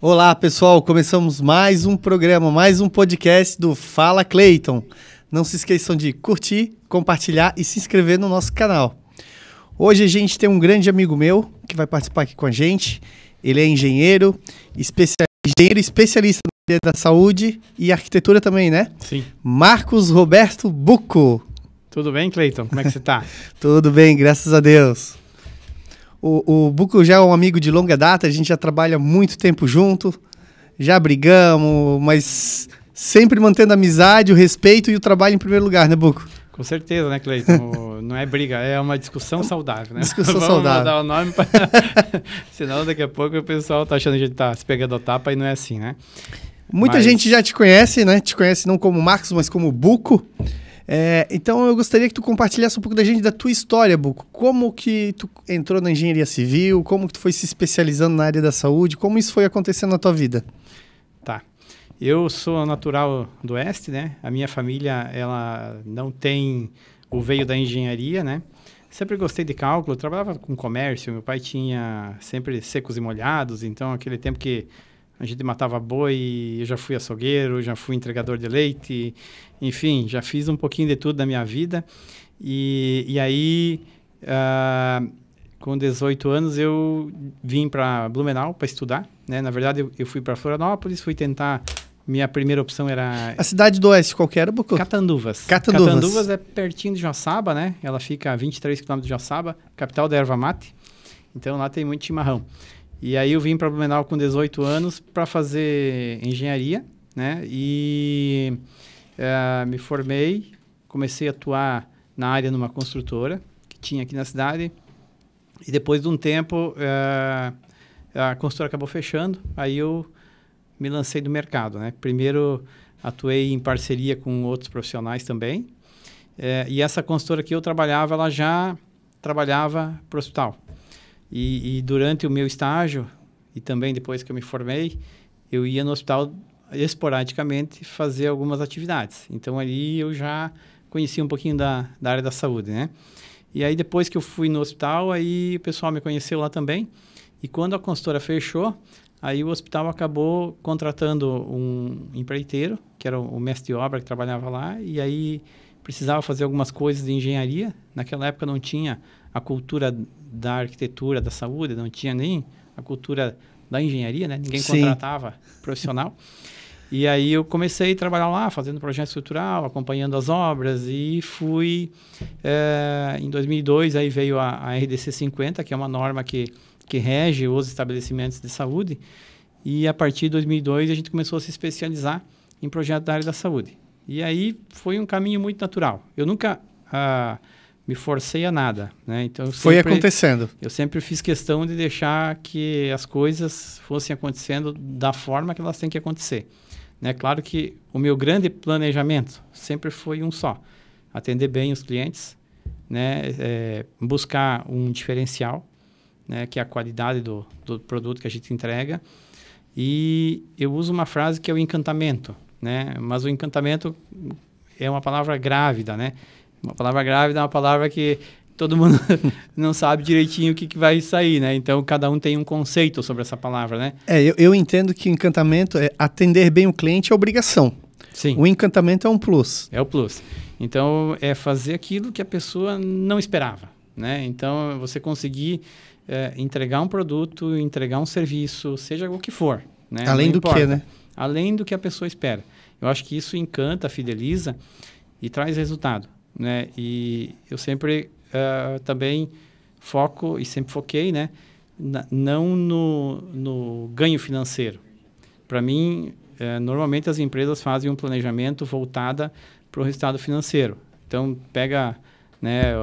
Olá, pessoal. Começamos mais um programa, mais um podcast do Fala Cleiton. Não se esqueçam de curtir, compartilhar e se inscrever no nosso canal. Hoje a gente tem um grande amigo meu que vai participar aqui com a gente. Ele é engenheiro, especialista, engenheiro especialista na área da saúde e arquitetura também, né? Sim. Marcos Roberto Bucco. Tudo bem, Cleiton? Como é que você está? Tudo bem, graças a Deus. O, o Buco já é um amigo de longa data, a gente já trabalha muito tempo junto, já brigamos, mas sempre mantendo a amizade, o respeito e o trabalho em primeiro lugar, né, Buco? Com certeza, né, Cleiton? Não é briga, é uma discussão saudável, né? Discussão Vamos saudável. mudar o nome, pra... senão daqui a pouco o pessoal tá achando que a gente tá se pegando a tapa e não é assim, né? Muita Mas- gente já te conhece, né? Te conhece não como Marcos, mas como Buco. É, então eu gostaria que tu compartilhasse um pouco da gente da tua história, Buco. Como que tu entrou na engenharia civil, como que tu foi se especializando na área da saúde, como isso foi acontecendo na tua vida? Tá. Eu sou natural do Oeste, né? A minha família, ela não tem o veio da engenharia, né? Sempre gostei de cálculo, trabalhava com comércio, meu pai tinha sempre secos e molhados, então aquele tempo que a gente matava boi, eu já fui açougueiro, já fui entregador de leite, enfim, já fiz um pouquinho de tudo na minha vida. E, e aí, ah, com 18 anos, eu vim para Blumenau para estudar. Né? Na verdade, eu, eu fui para Florianópolis, fui tentar. Minha primeira opção era A cidade do Oeste, qual que era, Buco? Catanduvas. Catanduvas. é pertinho de Joaçaba, né? Ela fica a 23 quilômetros de Joaçaba, capital da erva mate. Então lá tem muito chimarrão. E aí eu vim para Blumenau com 18 anos para fazer engenharia, né? E eh, me formei, comecei a atuar na área numa construtora que tinha aqui na cidade. E depois de um tempo, eh, a construtora acabou fechando. Aí eu me lancei do mercado, né? Primeiro atuei em parceria com outros profissionais também. Eh, e essa consultora que eu trabalhava, ela já trabalhava para o hospital. E, e durante o meu estágio, e também depois que eu me formei, eu ia no hospital esporadicamente fazer algumas atividades. Então ali eu já conhecia um pouquinho da, da área da saúde, né? E aí depois que eu fui no hospital, aí o pessoal me conheceu lá também. E quando a consultora fechou, aí o hospital acabou contratando um empreiteiro, que era o mestre de obra que trabalhava lá, e aí precisava fazer algumas coisas de engenharia. Naquela época não tinha a cultura da arquitetura, da saúde, não tinha nem a cultura da engenharia, né? Ninguém Sim. contratava profissional. E aí eu comecei a trabalhar lá, fazendo projeto estrutural, acompanhando as obras e fui... eh, em 2002 aí veio a, a RDC 50, que é uma norma que, que rege os estabelecimentos de saúde. E a partir de 2002 a gente começou a se especializar em projetos da área da saúde. E aí foi um caminho muito natural. Eu nunca ah, me forcei a nada, né? Então Foi sempre- acontecendo. eu sempre fiz questão de deixar que as coisas fossem acontecendo da forma que elas têm que acontecer. Né? Claro que o meu grande planejamento sempre foi um só: atender bem os clientes, né? É, buscar um diferencial, né? que é a qualidade do, do produto que a gente entrega. E eu uso uma frase que é o encantamento, né? mas o encantamento é uma palavra grávida, né? Uma palavra grávida é uma palavra que todo mundo não sabe direitinho o que, que vai sair, né? Então, cada um tem um conceito sobre essa palavra, né? É, eu, eu entendo que encantamento é atender bem o cliente é obrigação. Sim, O encantamento é um plus. é o plus. Então, é fazer aquilo que a pessoa não esperava, né? Então, você conseguir eh, entregar um produto, entregar um serviço, seja o que for, né? Além Não do importa. que, né? além do que a pessoa espera. Eu acho que isso encanta, fideliza e traz resultado, né? E eu sempre ah, também foco e sempre foquei, né? na- não no, no ganho financeiro. Para mim, eh, normalmente as empresas fazem um planejamento voltada para o resultado financeiro. Então, pega né,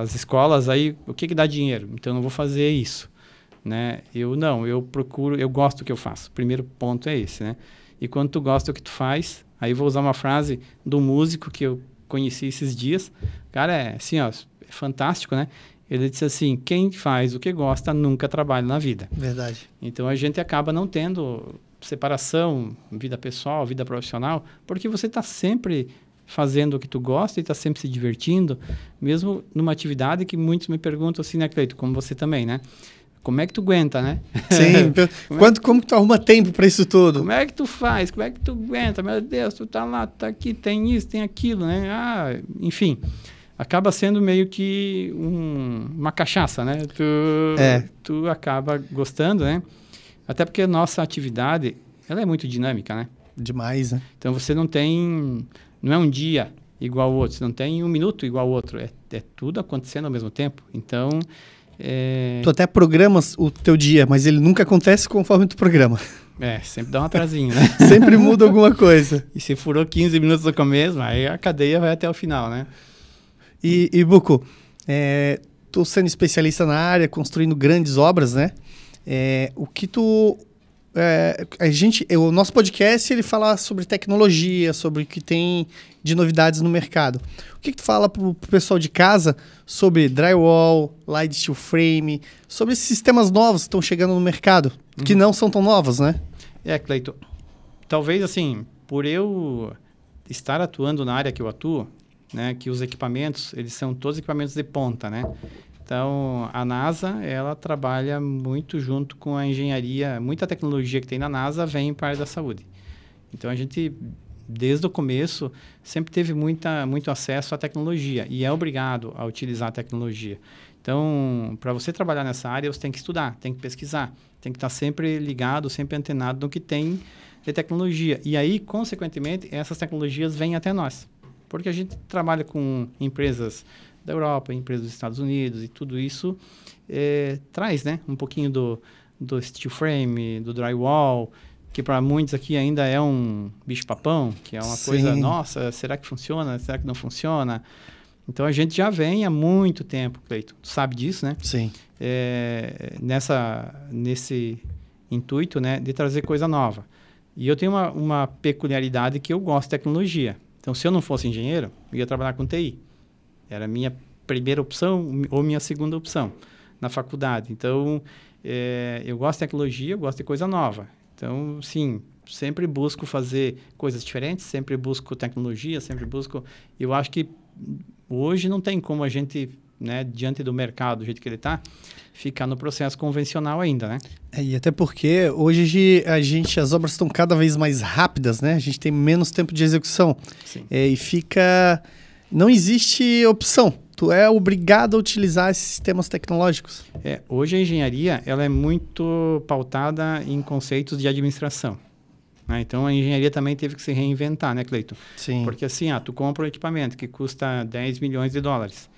as escolas aí, o que, que dá dinheiro? Então, não vou fazer isso. Né? Eu não, eu procuro, eu gosto do que eu faço. O primeiro ponto é esse, né? E quando tu gosta do que tu faz, aí vou usar uma frase do músico que eu conheci esses dias. Cara, é assim, ó, é fantástico, né? Ele disse assim: quem faz o que gosta nunca trabalha na vida. Verdade. Então a gente acaba não tendo separação, vida pessoal, vida profissional, porque você está sempre fazendo o que tu gosta e está sempre se divertindo, mesmo numa atividade que muitos me perguntam assim, né, Cleito, como você também, né? Como é que tu aguenta, né? Sim. como, Quanto, como que tu arruma tempo para isso tudo? Como é que tu faz? Como é que tu aguenta? Meu Deus, tu tá lá, tu tá aqui, tem isso, tem aquilo, né? Ah, enfim. Acaba sendo meio que um, uma cachaça, né? Tu, é. tu acaba gostando, né? Até porque a nossa atividade, ela é muito dinâmica, né? Demais, né? Então você não tem... Não é um dia igual ao outro, você não tem um minuto igual ao outro. É, é tudo acontecendo ao mesmo tempo. Então é... Tu até programas o teu dia, mas ele nunca acontece conforme tu programa. É, sempre dá um atrasinho, né? sempre muda alguma coisa. E se furou 15 minutos no começo, aí a cadeia vai até o final, né? E, e Buco, é, tu sendo especialista na área, construindo grandes obras, né? É, o que tu é, a gente, o nosso podcast ele fala sobre tecnologia, sobre o que tem de novidades no mercado. O que, que tu fala para o pessoal de casa sobre drywall, light steel frame, sobre esses sistemas novos que estão chegando no mercado, uhum. que não são tão novos, né? É, Cleiton. Talvez assim, por eu estar atuando na área que eu atuo, né, que os equipamentos, eles são todos equipamentos de ponta, né? Então, a NASA, ela trabalha muito junto com a engenharia, muita tecnologia que tem na NASA vem para a área da saúde. Então, a gente, desde o começo, sempre teve muita, muito acesso à tecnologia e é obrigado a utilizar a tecnologia. Então, para você trabalhar nessa área, você tem que estudar, tem que pesquisar, tem que estar sempre ligado, sempre antenado no que tem de tecnologia. E aí, consequentemente, essas tecnologias vêm até nós. Porque a gente trabalha com empresas da Europa, empresas dos Estados Unidos e tudo isso é, traz, né, um pouquinho do, do steel frame, do drywall, que para muitos aqui ainda é um bicho-papão, que é uma Sim. coisa, nossa, será que funciona? Será que não funciona? Então a gente já vem há muito tempo, Cleiton. Tu sabe disso, né? Sim. É, nessa, nesse intuito, né, de trazer coisa nova. E eu tenho uma, uma peculiaridade que eu gosto de tecnologia. Então, se eu não fosse engenheiro, eu ia trabalhar com TI. Era a minha primeira opção ou minha segunda opção na faculdade. Então, é, eu gosto de tecnologia, eu gosto de coisa nova. Então, sim, sempre busco fazer coisas diferentes, sempre busco tecnologia, sempre busco. Eu acho que hoje não tem como a gente, né, diante do mercado, do jeito que ele está, ficar no processo convencional ainda, né? É, e até porque hoje a gente, as obras estão cada vez mais rápidas, né? A gente tem menos tempo de execução. É, e fica não existe opção. Tu é obrigado a utilizar esses sistemas tecnológicos. É, hoje a engenharia ela é muito pautada em conceitos de administração. Né? Então a engenharia também teve que se reinventar, né, Cleiton? Sim. Porque assim, ah, tu compra um equipamento que custa 10 milhões de dólares.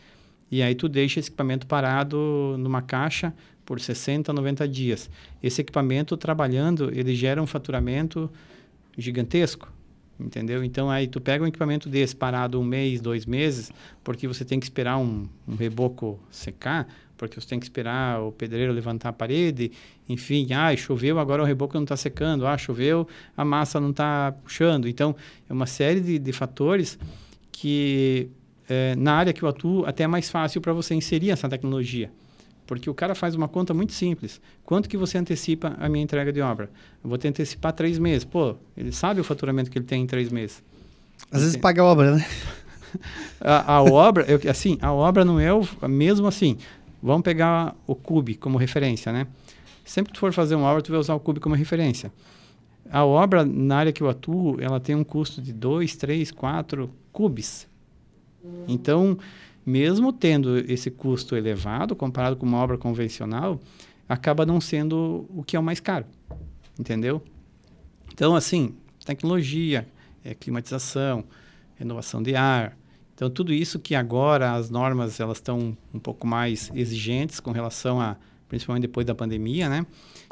E aí tu deixa esse equipamento parado numa caixa por 60, 90 dias. Esse equipamento trabalhando, ele gera um faturamento gigantesco entendeu? Então aí tu pega um equipamento desse parado um mês, dois meses, porque você tem que esperar um, um reboco secar, porque você tem que esperar o pedreiro levantar a parede, enfim, ah, choveu, agora o reboco não está secando, ah, choveu, a massa não está puxando. Então, é uma série de, de fatores que é, na área que eu atuo até é mais fácil para você inserir essa tecnologia. Porque o cara faz uma conta muito simples. Quanto que você antecipa a minha entrega de obra? Eu vou te antecipar três meses. Pô, ele sabe o faturamento que ele tem em três meses. Às vezes paga a obra, né? a, a obra, eu, assim, a obra não é o, mesmo assim. Vamos pegar o Cube como referência, né? Sempre que tu for fazer uma obra, tu vai usar o Cube como referência. A obra, na área que eu atuo, ela tem um custo de 2, 3, 4 cubes. Então, mesmo tendo esse custo elevado comparado com uma obra convencional, acaba não sendo o que é o mais caro, entendeu? Então, assim, tecnologia, é, climatização, renovação de ar, então tudo isso que agora as normas elas estão um pouco mais exigentes com relação a, principalmente depois da pandemia, né?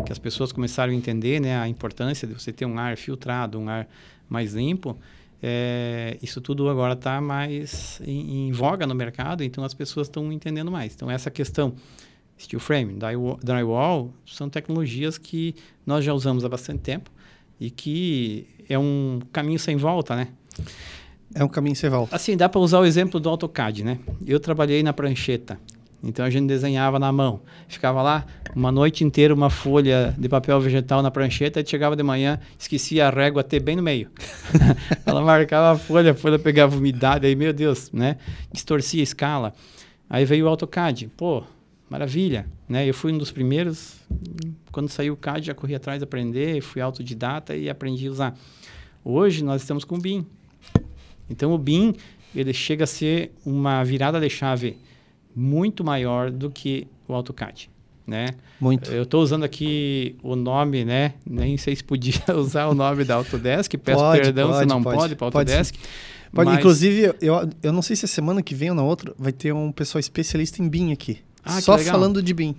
Que as pessoas começaram a entender, né, a importância de você ter um ar filtrado, um ar mais limpo é, isso tudo agora está mais em, em, voga no mercado, então as pessoas estão entendendo mais. Então, essa questão steel frame, drywall, são tecnologias que nós já usamos há bastante tempo e que é um caminho sem volta, né? É um caminho sem volta. Assim, dá para usar o exemplo do AutoCAD, né? Eu trabalhei na prancheta. Então a gente desenhava na mão. Ficava lá uma noite inteira uma folha de papel vegetal na prancheta e chegava de manhã, esquecia a régua até bem no meio. Ela marcava a folha, a folha pegava umidade, aí meu Deus, né? Distorcia a escala. Aí veio o AutoCAD. Pô, maravilha, né? Eu fui um dos primeiros, quando saiu o CAD, já corri atrás de aprender, fui autodidata e aprendi a usar. Hoje nós estamos com o BIM. Então o BIM, ele chega a ser uma virada de chave muito maior do que o AutoCAD, né? Muito. Eu estou usando aqui o nome, né? Nem sei se podia usar o nome da Autodesk, peço Pode, perdão pode, se não pode. pode, para Pode sim. Autodesk. Pode, mas- Inclusive, eu, eu não sei se é semana que vem ou na outra, vai ter um pessoal especialista em BIM aqui. Ah, que Só falando de BIM.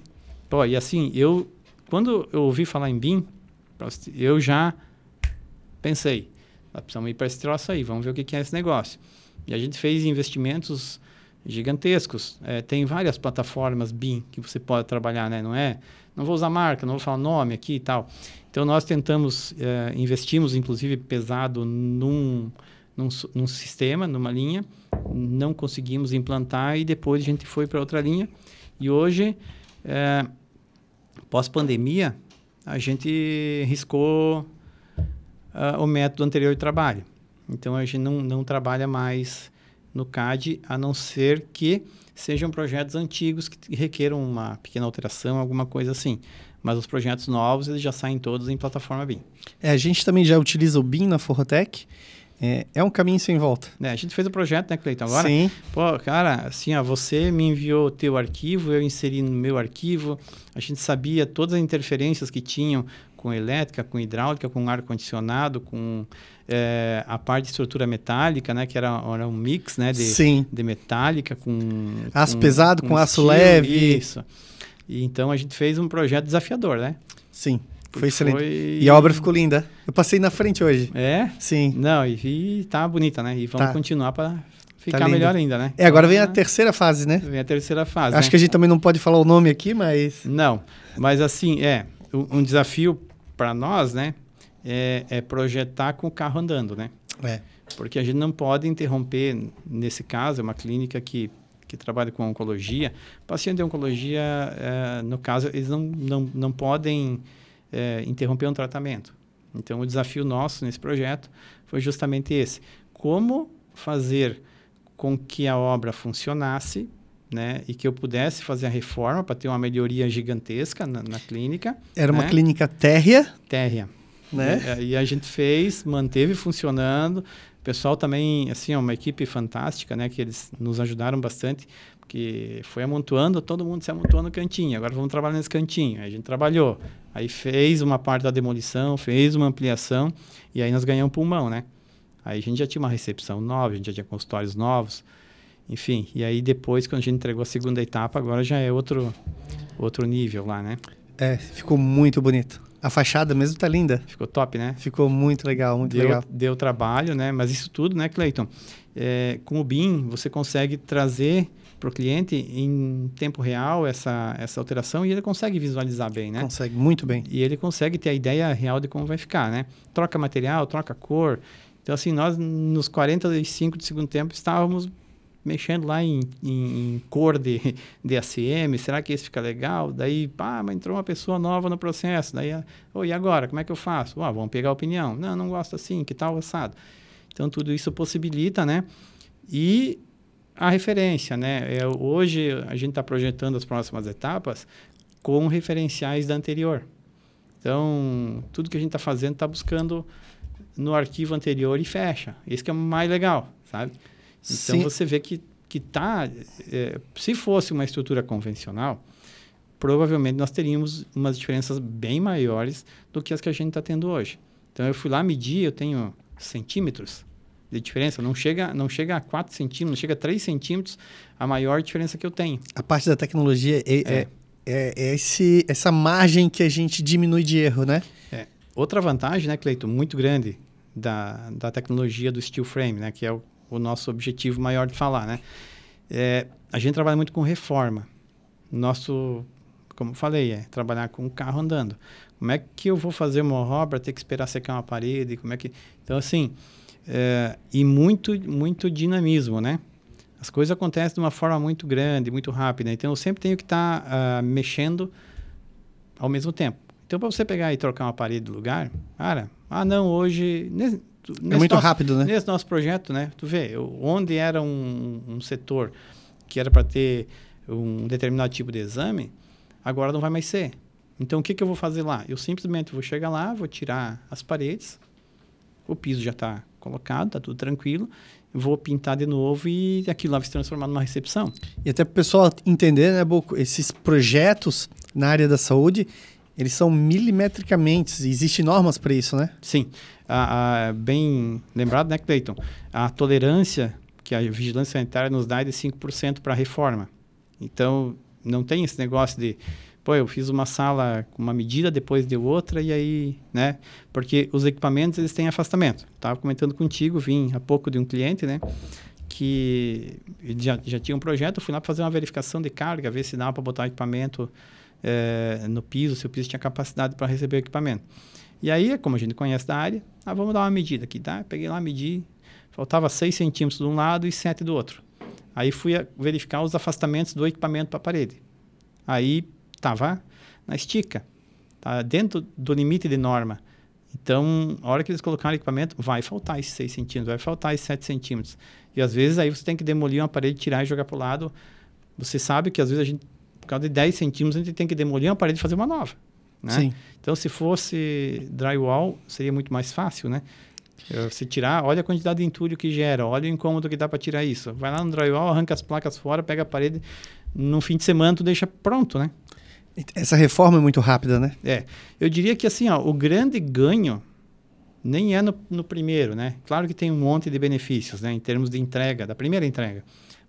Pô, e assim, eu quando eu ouvi falar em BIM, eu já pensei, nós precisamos ir para esse troço aí, vamos ver o que que é esse negócio. E a gente fez investimentos gigantescos. É, tem várias plataformas BIM que você pode trabalhar, né? Não é? Não vou usar marca, não vou falar nome aqui e tal. Então nós tentamos, é, investimos inclusive pesado num, num, num sistema, numa linha, não conseguimos implantar e depois a gente foi para outra linha. E hoje, é, pós-pandemia, a gente riscou ah, o método anterior de trabalho. Então a gente não, não trabalha mais no CAD, a não ser que sejam projetos antigos que requeram uma pequena alteração, alguma coisa assim. Mas os projetos novos, eles já saem todos em plataforma BIM. É, a gente também já utiliza o BIM na Forrotec. É, é um caminho sem volta. Né? A gente fez o projeto, né, Cleiton? Agora, Sim. Pô, cara, assim, ó, você me enviou o teu arquivo, eu inseri no meu arquivo. A gente sabia todas as interferências que tinham com elétrica, com hidráulica, com ar-condicionado, com eh, a parte de estrutura metálica, né? Que era, era um mix, né? De, Sim. de metálica com... Aço pesado com aço steel, leve. Isso. E, então, a gente fez um projeto desafiador, né? Sim. Porque Foi excelente. foi- E a obra ficou linda. Eu passei na frente hoje. É? Sim. Não, e, e tá bonita, né? E vamos Tá. continuar para ficar linda. melhor ainda, né? É, agora vem a Ah, terceira fase, né? Vem a terceira fase, Acho né? que a gente também não pode falar o nome aqui, mas. Não, mas assim, é, um desafio para nós, né, é, é projetar com o carro andando, né? É. Porque a gente não pode interromper, nesse caso, é uma clínica que, que trabalha com oncologia. Paciente de oncologia, eh, no caso, eles não, não, não podem eh, interromper um tratamento. Então, o desafio nosso nesse projeto foi justamente esse. Como fazer com que a obra funcionasse, né, e que eu pudesse fazer a reforma para ter uma melhoria gigantesca na, na clínica. Era uma né? clínica térrea, térrea. né? É, E a gente fez, manteve funcionando. O pessoal também, assim, é uma equipe fantástica, né? Que eles nos ajudaram bastante, porque foi amontoando, todo mundo se amontoou no cantinho. Agora vamos trabalhar nesse cantinho. Aí a gente trabalhou. Aí fez uma parte da demolição, fez uma ampliação, e aí nós ganhamos pulmão, né? Aí a gente já tinha uma recepção nova, a gente já tinha consultórios novos, enfim. E aí depois, quando a gente entregou a segunda etapa, agora já é outro, outro nível lá, né? É, ficou muito bonito. A fachada mesmo tá linda. Ficou top, né? Ficou muito legal, muito deu, legal. deu trabalho, né? Mas isso tudo, né, Cleiton? É, com o BIM, você consegue trazer para o cliente em tempo real essa, essa alteração e ele consegue visualizar bem, né? Consegue muito bem. E ele consegue ter a ideia real de como vai ficar, né? Troca material, troca cor. Então, assim, nós nos 45 do segundo tempo estávamos mexendo lá em, em, em cor de, de ACM, será que esse fica legal? Daí, pá, mas entrou uma pessoa nova no processo. Daí, oh, e agora? Como é que eu faço? Ah, vamos pegar a opinião. Não, não gosto assim, que tal assado? Então, tudo isso possibilita, né? E a referência, né? É, hoje, a gente está projetando as próximas etapas com referenciais da anterior. Então, tudo que a gente está fazendo está buscando no arquivo anterior e fecha. Isso que é o mais legal, sabe? Então, Sim. você vê que, que tá... é, se fosse uma estrutura convencional, provavelmente nós teríamos umas diferenças bem maiores do que as que a gente está tendo hoje. Então, eu fui lá medir, eu tenho centímetros de diferença. Não chega, não chega a 4 centímetros, não chega a 3 centímetros a maior diferença que eu tenho. A parte da tecnologia é, é. é- é esse, essa margem que a gente diminui de erro, né? Outra vantagem, né, Cleito, muito grande da, da tecnologia do steel frame, né, que é o, o nosso objetivo maior de falar, né, é, a gente trabalha muito com reforma. Nosso, como falei, é trabalhar com o carro andando. Como é que eu vou fazer uma obra, ter que esperar secar uma parede, como é que... Então, assim, é, e muito, muito dinamismo, né? As coisas acontecem de uma forma muito grande, muito rápida. Então, eu sempre tenho que estar ah, mexendo ao mesmo tempo. Então, para você pegar e trocar uma parede do lugar, cara, ah, não, hoje. É muito nosso- rápido, né? Nesse nosso projeto, né? Tu vê, onde era um, um setor que era para ter um determinado tipo de exame, agora não vai mais ser. Então, o que, que eu vou fazer lá? Eu simplesmente vou chegar lá, vou tirar as paredes, o piso já está colocado, está tudo tranquilo, vou pintar de novo e aquilo lá vai se transformar numa recepção. E até para o pessoal entender, né, Boco, esses projetos na área da saúde, eles são milimetricamente, existem normas para isso, né? Sim. Ah, ah, bem lembrado, né, Cleiton? A tolerância que a vigilância sanitária nos dá é de 5% para a reforma. Então, não tem esse negócio de, pô, eu fiz uma sala com uma medida, depois de outra, e aí, né? Porque os equipamentos, eles têm afastamento. Estava comentando contigo, vim há pouco de um cliente, né? Que já, já tinha um projeto, fui lá para fazer uma verificação de carga, ver se dava para botar equipamento é, no piso, se o piso tinha capacidade para receber o equipamento. E aí, como a gente conhece da área, ah, vamos dar uma medida aqui, tá? Peguei lá, medi, Faltava 6 centímetros de um lado e 7 do outro. Aí fui verificar os afastamentos do equipamento para a parede. Aí estava na estica, tá dentro do limite de norma. Então, a hora que eles colocaram o equipamento, vai faltar esses 6 centímetros, vai faltar esses 7 centímetros. E às vezes aí você tem que demolir uma parede, tirar e jogar para o lado. Você sabe que às vezes a gente, por causa de 10 centímetros, a gente tem que demolir uma parede e fazer uma nova. Né? Sim. Então, se fosse drywall, seria muito mais fácil, né? Você tirar, olha a quantidade de entulho que gera, olha o incômodo que dá para tirar isso. Vai lá no drywall, arranca as placas fora, pega a parede, no fim de semana tu deixa pronto, né? Essa reforma é muito rápida, né? É. Eu diria que assim, ó, o grande ganho nem é no, no primeiro, né? Claro que tem um monte de benefícios, né? Em termos de entrega, da primeira entrega.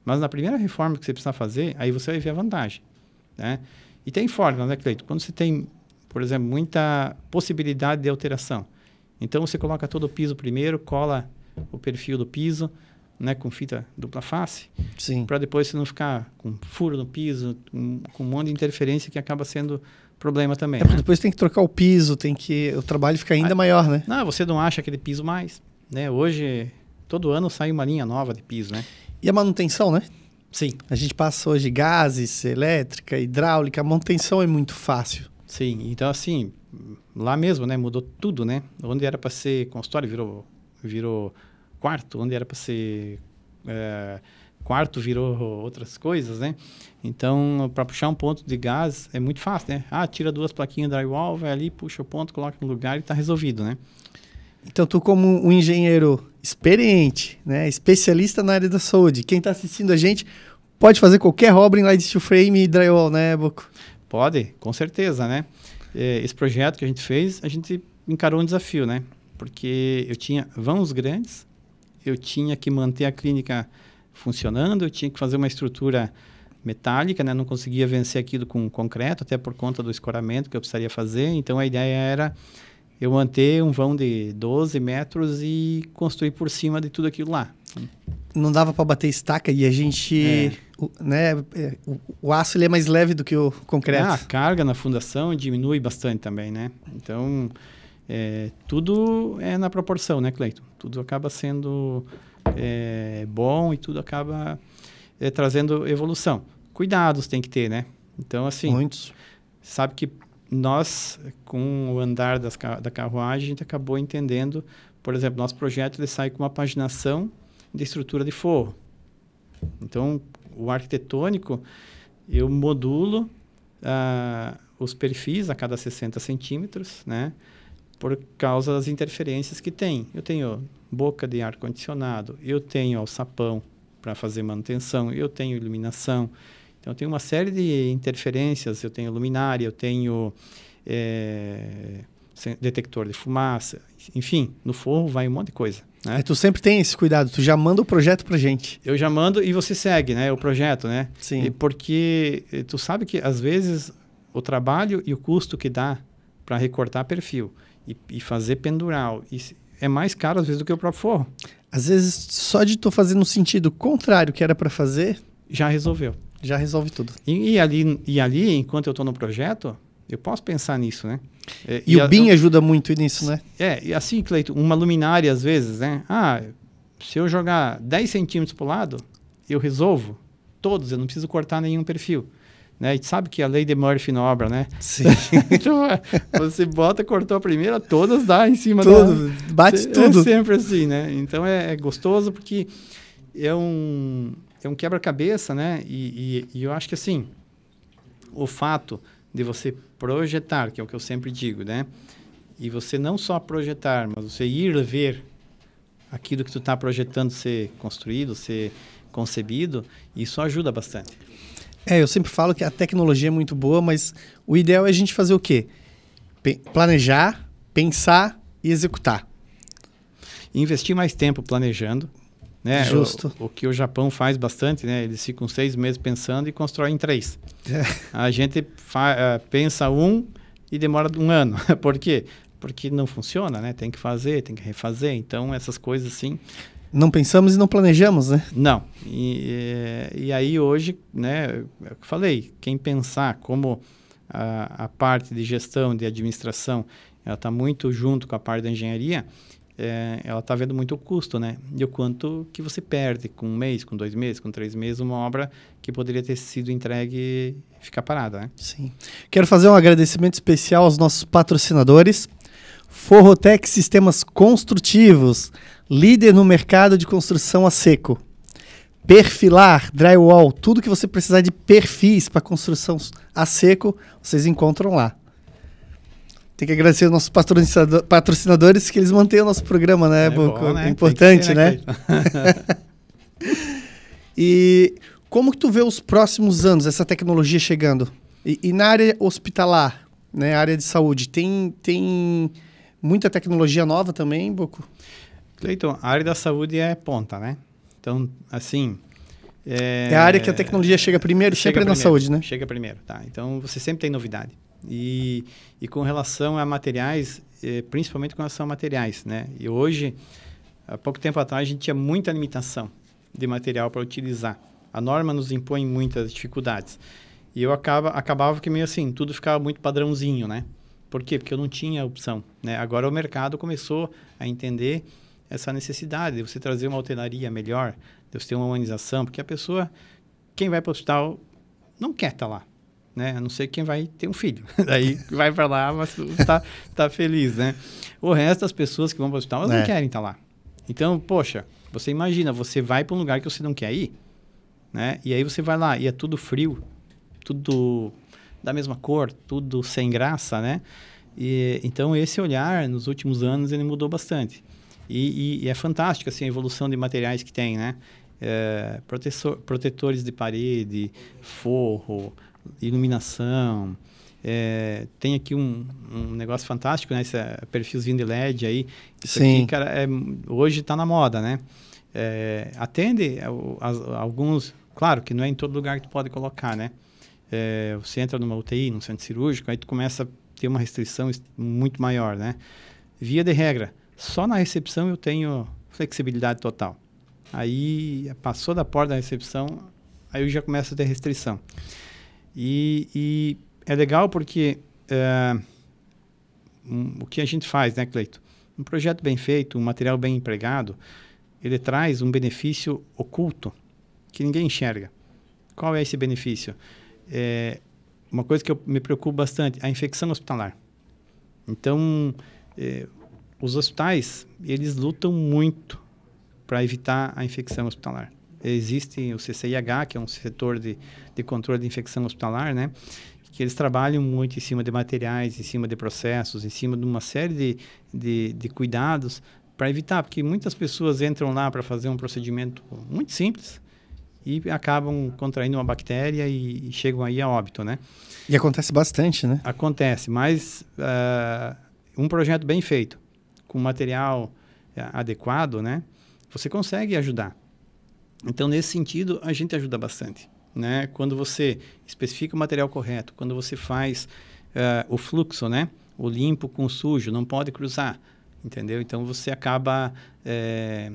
Mas na primeira reforma que você precisa fazer, aí você vai ver a vantagem, né? E tem forma, né, Cleito? Quando você tem, por exemplo, muita possibilidade de alteração. Então você coloca todo o piso primeiro, cola o perfil do piso, né, com fita dupla face, para depois você não ficar com furo no piso, com, com, um monte de interferência que acaba sendo problema também. É, né? Depois tem que trocar o piso, tem que o trabalho fica ainda maior, né? Não, você não acha aquele piso mais, né? Hoje todo ano sai uma linha nova de piso, né? E a manutenção, né? Sim. A gente passa hoje gases, elétrica, hidráulica, a manutenção é muito fácil. Sim, então assim, lá mesmo, né? Mudou tudo, né? Onde era para ser consultório virou, virou quarto, onde era para ser é, quarto virou outras coisas, né? Então, para puxar um ponto de gás é muito fácil, né? Ah, tira duas plaquinhas drywall, vai ali, puxa o ponto, coloca no lugar e está resolvido, né? Então, tu como um engenheiro experiente, né, especialista na área da saúde, quem está assistindo a gente pode fazer qualquer obra em light steel frame e drywall, né, Boco? Pode, com certeza, né? É, esse projeto que a gente fez, a gente encarou um desafio, né? Porque eu tinha vãos grandes, eu tinha que manter a clínica funcionando, eu tinha que fazer uma estrutura metálica, né? Não conseguia vencer aquilo com concreto, até por conta do escoramento que eu precisaria fazer. Então, a ideia era eu manter um vão de 12 metros e construir por cima de tudo aquilo lá. Não dava para bater estaca e a gente, é. O, né, é, o, o, aço é mais leve do que o concreto. Ah, a carga na fundação diminui bastante também, né? Então, é, tudo é na proporção, né, Cleiton? Tudo acaba sendo é, bom e tudo acaba é, trazendo evolução. Cuidados tem que ter, né? Então, assim, Muitos. sabe que nós, com o andar das, da carruagem, a gente acabou entendendo, por exemplo, nosso projeto ele sai com uma paginação de estrutura de forro. Então, o arquitetônico, eu modulo uh, os perfis a cada 60 centímetros, né? Por causa das interferências que tem. Eu tenho boca de ar-condicionado, eu tenho alçapão para fazer manutenção, eu tenho iluminação. Então, eu tenho uma série de interferências, eu tenho luminária, eu tenho é, detector de fumaça, enfim, no forro vai um monte de coisa. Né? É, tu sempre tem esse cuidado, tu já manda o projeto pra gente. Eu já mando e você segue, né, o projeto, né? Sim. E porque eh, tu sabe que às vezes o trabalho e o custo que dá para recortar perfil e, e, fazer pendural é mais caro às vezes do que o próprio forro. Às vezes só de tu fazer no sentido contrário que era para fazer, já resolveu. Já resolve tudo. E, e, ali, e ali, enquanto eu estou no projeto, eu posso pensar nisso, né? É, e, e, o a, BIM ajuda muito nisso, né? É, e assim, Cleito, uma luminária às vezes, né? Ah, se eu jogar 10 centímetros para o lado, eu resolvo todos, eu não preciso cortar nenhum perfil. Né? E sabe que a lei de Murphy na obra, né? Sim. então, é, você bota, cortou a primeira, todas dá em cima tudo, da... Bate é, tudo. É sempre assim, né? Então é, é gostoso porque é um, é um quebra-cabeça, né? E, e, e eu acho que assim, o fato de você projetar, que é o que eu sempre digo, né? E você não só projetar, mas você ir ver aquilo que tu está projetando ser construído, ser concebido, isso ajuda bastante. É, eu sempre falo que a tecnologia é muito boa, mas o ideal é a gente fazer o quê? Pe planejar, pensar e executar. Investir mais tempo planejando, né? Justo. O, o, que o Japão faz bastante, né? Eles ficam seis meses pensando e constroem três. É. A gente uh, pensa um e demora um ano. Por quê? Porque não funciona, né? Tem que fazer, tem que refazer. Então, essas coisas assim... Não pensamos e não planejamos, né? Não. E, e, e aí hoje, né? É eu falei, quem pensar como a, a parte de gestão, de administração, ela está muito junto com a parte da engenharia, é, ela está vendo muito o custo, né? E o quanto que você perde com um mês, com dois meses, com três meses, uma obra que poderia ter sido entregue e ficar parada, né? Sim. Quero fazer um agradecimento especial aos nossos patrocinadores. Forrotec Sistemas Construtivos, líder no mercado de construção a seco. Perfilar, drywall, tudo que você precisar de perfis para construção a seco, vocês encontram lá. Tem que agradecer aos nossos patrocinadores que eles mantêm o nosso programa, né, é Bom, né? Importante, ser, né? né? e como que tu vê os próximos anos, essa tecnologia chegando? E, e, na área hospitalar, né, área de saúde, tem, tem muita tecnologia nova também, Boco? Cleiton, a área da saúde é ponta, né? Então, assim... É, é a área que a tecnologia chega primeiro, chega sempre primeiro, na saúde, né? Chega primeiro, tá. Então, você sempre tem novidade. E, e com relação a materiais, eh, principalmente com relação a materiais, né? E hoje, há pouco tempo atrás, a gente tinha muita limitação de material para utilizar. A norma nos impõe muitas dificuldades. E eu acaba, acabava que meio assim, tudo ficava muito padrãozinho, né? Por quê? Porque eu não tinha opção, né? Agora o mercado começou a entender essa necessidade de você trazer uma altenaria melhor, de você ter uma humanização, porque a pessoa, quem vai para o hospital, não quer estar tá lá, né? A não ser quem vai ter um filho. Daí vai para lá, mas está tá feliz, né? O resto das pessoas que vão para o hospital, elas é. não querem estar tá lá. Então, poxa, você imagina, você vai para um lugar que você não quer ir, né? E aí você vai lá e é tudo frio, tudo da mesma cor, tudo sem graça, né? E, então, esse olhar, nos últimos anos, ele mudou bastante. E, e, e é fantástico, assim, a evolução de materiais que tem, né? É, protetores de parede, forro, iluminação. É, tem aqui um, um, negócio fantástico, né? Esse é, perfilzinho de LED aí. Isso Sim. Aqui, cara, é, hoje está na moda, né? É, atende alguns... Claro que não é em todo lugar que tu pode colocar, né? É, você entra numa UTI, num centro cirúrgico, aí tu começa a ter uma restrição muito maior, né? Via de regra, só na recepção eu tenho flexibilidade total. Aí, passou da porta da recepção, aí eu já começo a ter restrição. E, e é legal porque é, um, o que a gente faz, né, Cleito? Um projeto bem feito, um material bem empregado, ele traz um benefício oculto que ninguém enxerga. Qual é esse benefício? É uma coisa que eu me preocupo bastante, a infecção hospitalar. Então, é, os hospitais, eles lutam muito para evitar a infecção hospitalar existe o CCIH, que é um setor de, de controle de infecção hospitalar, né? que eles trabalham muito em cima de materiais, em cima de processos, em cima de uma série de, de, de cuidados para evitar, porque muitas pessoas entram lá para fazer um procedimento muito simples e acabam contraindo uma bactéria e, e chegam aí a óbito, né? E acontece bastante, né? Acontece, mas uh, um projeto bem feito, com material uh, adequado, né? Você consegue ajudar. Então, nesse sentido, a gente ajuda bastante. Né? Quando você especifica o material correto, quando você faz uh, o fluxo, né? o limpo com o sujo, não pode cruzar, entendeu? Então, você acaba é,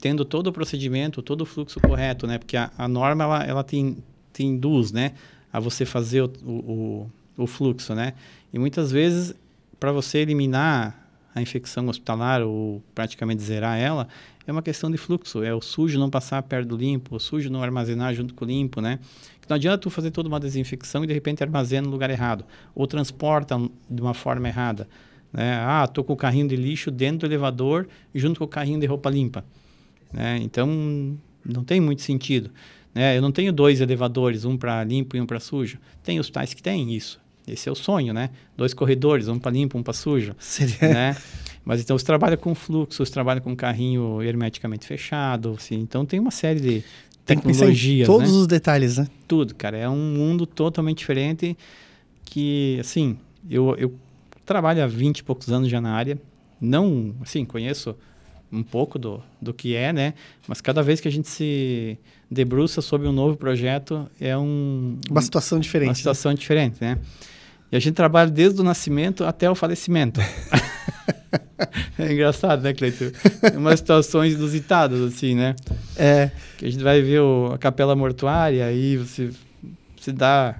tendo todo o procedimento, todo o fluxo correto, né? porque a, a norma ela, ela te, te induz né? a você fazer o, o, o fluxo. Né? E muitas vezes, para você eliminar a infecção hospitalar ou praticamente zerar ela, é uma questão de fluxo. É o sujo não passar perto do limpo, o sujo não armazenar junto com o limpo, né? Não adianta tu fazer toda uma desinfecção e de repente armazena no lugar errado. Ou transporta de uma forma errada. Né? Ah, tô com o carrinho de lixo dentro do elevador junto com o carrinho de roupa limpa. Né? Então, não tem muito sentido. Né? Eu não tenho dois elevadores, um para limpo e um para sujo. Tem hospitais que têm isso. Esse é o sonho, né? Dois corredores, um para limpo, um para sujo. Seria... Né? Mas então você trabalha com fluxo, você trabalha com carrinho hermeticamente fechado, assim. Então tem uma série de Tem tecnologias, todos né? os detalhes, né? Tudo, cara. É um mundo totalmente diferente que, assim, eu, eu trabalho há 20 e poucos anos já na área. Não, assim, conheço um pouco do, do que é, né? Mas cada vez que a gente se debruça sobre um novo projeto, é um, Uma situação diferente. uma situação diferente, né? E a gente trabalha desde o nascimento até o falecimento. é engraçado, né, Cleiton? Tem umas situações inusitadas, assim, né? É, Que a gente vai ver o- a capela mortuária, aí você se dá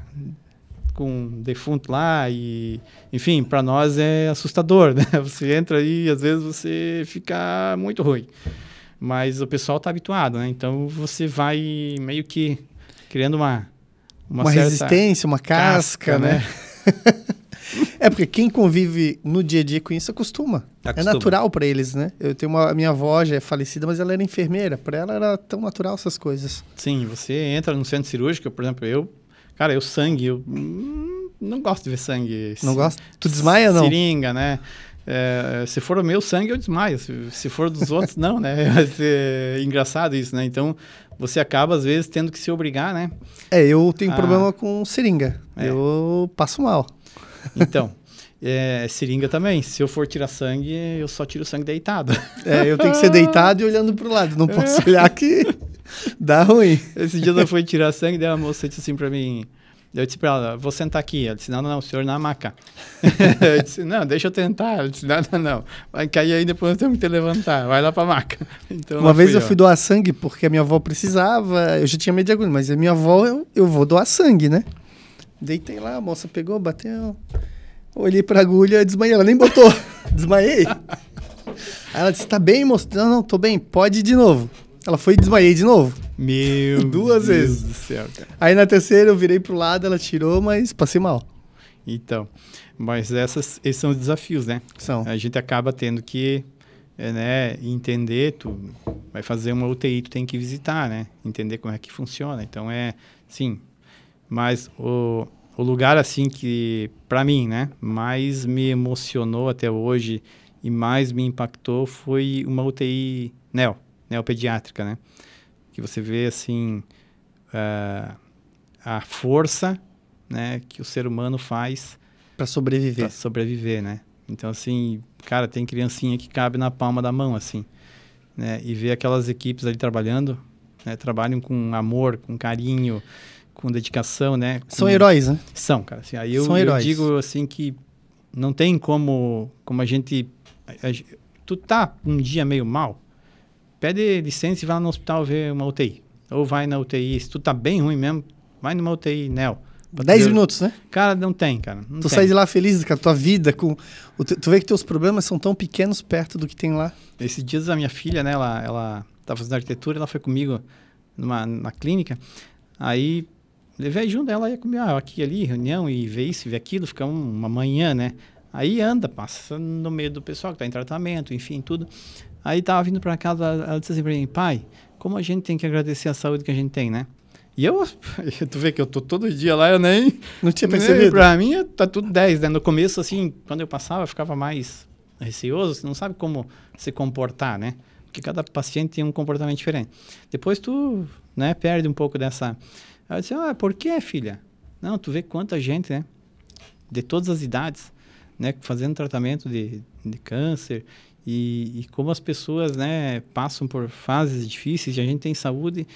com um defunto lá e, enfim, para nós é assustador, né? Você entra aí e às vezes você fica muito ruim. Mas o pessoal está habituado, né? Então você vai meio que criando uma uma, certa resistência, uma casca, né? é porque quem convive no dia a dia com isso acostuma. É Acostuma. natural pra eles, né? Eu tenho uma a minha avó já é falecida, mas ela era enfermeira. Pra ela era tão natural essas coisas. Sim, você entra no centro cirúrgico, por exemplo, eu, cara, eu sangue, eu hum, não gosto de ver sangue. Não gosta? Tu desmaia não? Seringa, né? É, se for o meu sangue, eu desmaio. Se, se for dos outros, não, né? Vai ser engraçado isso, né? Então, você acaba, às vezes, tendo que se obrigar, né? É, eu tenho Ah. problema com seringa. É. Eu passo mal. Então, é, seringa também. Se eu for tirar sangue, eu só tiro sangue deitado. É, eu tenho que ser deitado e olhando pro lado. Não posso olhar que dá ruim. Esse dia eu fui tirar sangue, daí a moça disse assim pra mim. Eu disse pra ela, vou sentar aqui. Ela disse, não, não, não, o senhor na maca. eu disse, não, deixa eu tentar. Ela disse, não, não, não. Vai cair aí, depois nós temos que te levantar. Vai lá pra maca. Então, Uma vez fui eu fui doar sangue porque a minha avó precisava. Eu já tinha medo de agulha, mas a minha avó, eu, eu vou doar sangue, né? Deitei lá, a moça pegou, bateu. Olhei pra agulha e desmaiei. Ela nem botou. Desmaiei. Aí ela disse: Tá bem, moço? Não, não, tô bem. Pode ir de novo. Ela foi e desmaiei de novo. Meu Duas Deus vezes. do céu, cara. Aí na terceira eu virei pro lado, ela tirou, mas passei mal. Então, mas essas, esses são os desafios, né? São. A gente acaba tendo que é, né, entender, tu vai fazer uma UTI, tu tem que visitar, né? Entender como é que funciona. Então é, sim. Mas o, o lugar assim que para mim, né, mais me emocionou até hoje e mais me impactou foi uma UTI neo, neopediátrica, né? Que você vê assim ah, a força, né, que o ser humano faz Pra sobreviver. para sobreviver, né? Então, assim, cara, tem criancinha que cabe na palma da mão, assim, né? E ver aquelas equipes ali trabalhando, né? Trabalham com amor, com carinho, com dedicação, né? São Com- heróis, né? São, cara. Assim, aí eu, São eu heróis. digo, assim, que não tem como, como a gente... a- a- tu tá um dia meio mal, pede licença e vai lá no hospital ver uma UTI. Ou vai na UTI, se tu tá bem ruim mesmo, vai numa UTI, Nel. Pra tu 10 ver- minutos, né? Cara, não tem, cara. Não tu tem. sai de lá feliz com a tua vida, com. te- tu vê que teus problemas são tão pequenos perto do que tem lá. Esses dias a minha filha, né, ela, ela tá fazendo arquitetura, ela foi comigo numa, na clínica, aí levei junto, ela ia comigo, ah, aqui ali, reunião, e vê isso, vê aquilo, fica um- uma manhã, né, aí anda, passa no meio do pessoal que tá em tratamento, enfim, tudo. Aí tava vindo para casa, ela disse assim pra mim, pai, como a gente tem que agradecer a saúde que a gente tem, né? E eu, tu vê que eu tô todo dia lá, eu nem, Não tinha percebido? Pra mim tá tudo 10, né? No começo, assim, quando eu passava, eu ficava mais receoso, você não sabe como se comportar, né? Porque cada paciente tem um comportamento diferente. Depois tu, né, perde um pouco dessa... Aí eu disse, ah, por que, filha? Não, tu vê quanta gente, né? De todas as idades, né? Fazendo tratamento de, de câncer e, e como as pessoas, né, passam por fases difíceis e a gente tem saúde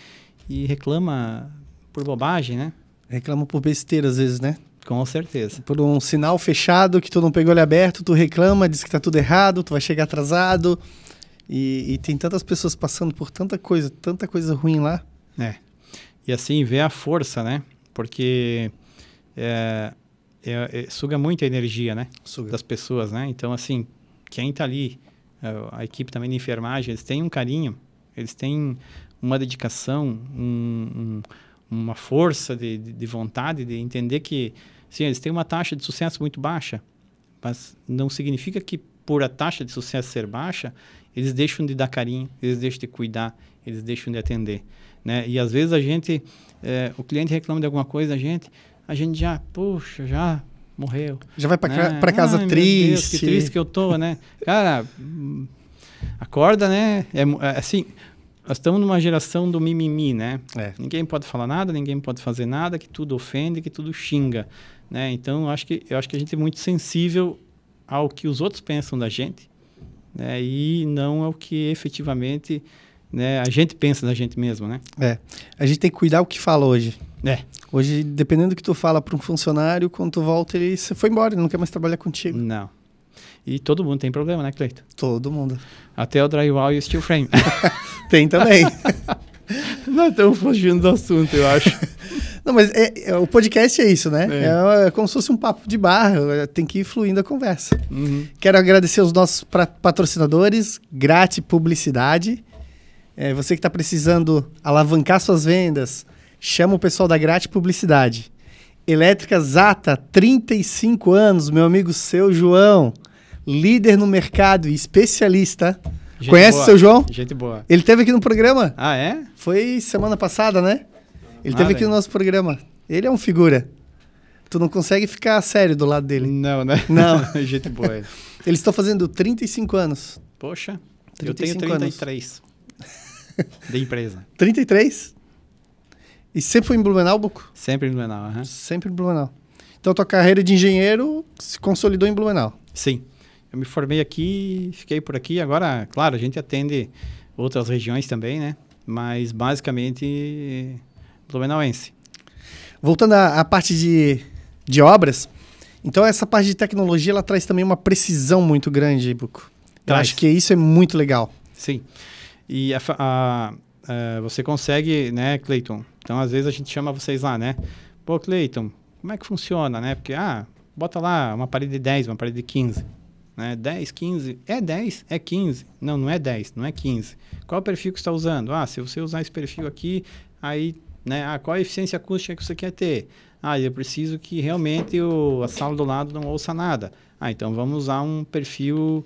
e reclama por bobagem, né? Reclama por besteira às vezes, né? Com certeza. Por um sinal fechado que tu não pegou ele aberto, tu reclama, diz que tá tudo errado, tu vai chegar atrasado. E, e tem tantas pessoas passando por tanta coisa, tanta coisa ruim lá. É. E assim, ver a força, né? Porque é, é- é- suga muita energia, né? Suga. Das pessoas, né? Então, assim, quem tá ali, é, a equipe também de enfermagem, eles têm um carinho, eles têm uma dedicação, um- um- uma força de, de, de vontade de entender que, sim, eles têm uma taxa de sucesso muito baixa, mas não significa que por a taxa de sucesso ser baixa, eles deixam de dar carinho, eles deixam de cuidar, eles deixam de atender, né? E às vezes a gente, é, o cliente reclama de alguma coisa, a gente, a gente já, puxa, já morreu. Já vai para né? casa Ai, triste. Deus, que triste que eu tô, né? Cara, acorda, né? É, é assim, nós estamos numa geração do mimimi, né? É. Ninguém pode falar nada, ninguém pode fazer nada, que tudo ofende, que tudo xinga, né? Então, eu acho que eu acho que a gente é muito sensível ao que os outros pensam da gente, né? E não ao que efetivamente, né, a gente pensa da gente mesmo, né? É. A gente tem que cuidar o que fala hoje. É. Hoje, dependendo do que tu fala para um funcionário, quando tu volta, ele você foi embora, ele não quer mais trabalhar contigo. Não. E todo mundo tem problema, né, Cleiton? Todo mundo. Até o drywall e o steel frame. Tem também. Nós estamos fugindo do assunto, eu acho. não, mas é- é- o podcast é isso, né? É. É. é como se fosse um papo de bar, é, tem que ir fluindo a conversa. Uhum. Quero agradecer os nossos patrocinadores, Grate Publicidade. É, você que está precisando alavancar suas vendas, chama o pessoal da Grate Publicidade. Elétrica Zata, 35 anos, meu amigo seu João, líder no mercado e especialista. Gente Conhece boa. o seu João? Gente boa. Ele teve aqui no programa. Ah, é? Foi semana passada, né? Ele Ah, teve aqui no nosso programa. Ele é um figura. Tu não consegue ficar sério do lado dele. Não, né? Não. Gente boa. ele. Eles estão fazendo 35 anos. Poxa, eu tenho 35 anos. 33. De empresa. 33? E sempre foi em Blumenau, Buco? Sempre no Blumenau. aham. Sempre em Blumenau. Então tua carreira de engenheiro se consolidou em Blumenau. Sim. Eu me formei aqui, fiquei por aqui. Agora, claro, a gente atende outras regiões também, né? Mas basicamente blumenauense. Voltando à, à parte de, de obras, então essa parte de tecnologia ela traz também uma precisão muito grande, Buco. Eu acho que isso é muito legal. Sim. E a a- a- você consegue, né, Cleiton? Então, às vezes a gente chama vocês lá, né? Pô, Cleiton, como é que funciona, né? Porque, ah, bota lá uma parede de 10, uma parede de 15. Né? 10, 15. É 10, é 15. Não, não é 10, não é 15. Qual é o perfil que você está usando? Ah, se você usar esse perfil aqui, aí, né? Ah, qual a eficiência acústica que você quer ter? Ah, eu preciso que realmente o, a sala do lado não ouça nada. Ah, então vamos usar um perfil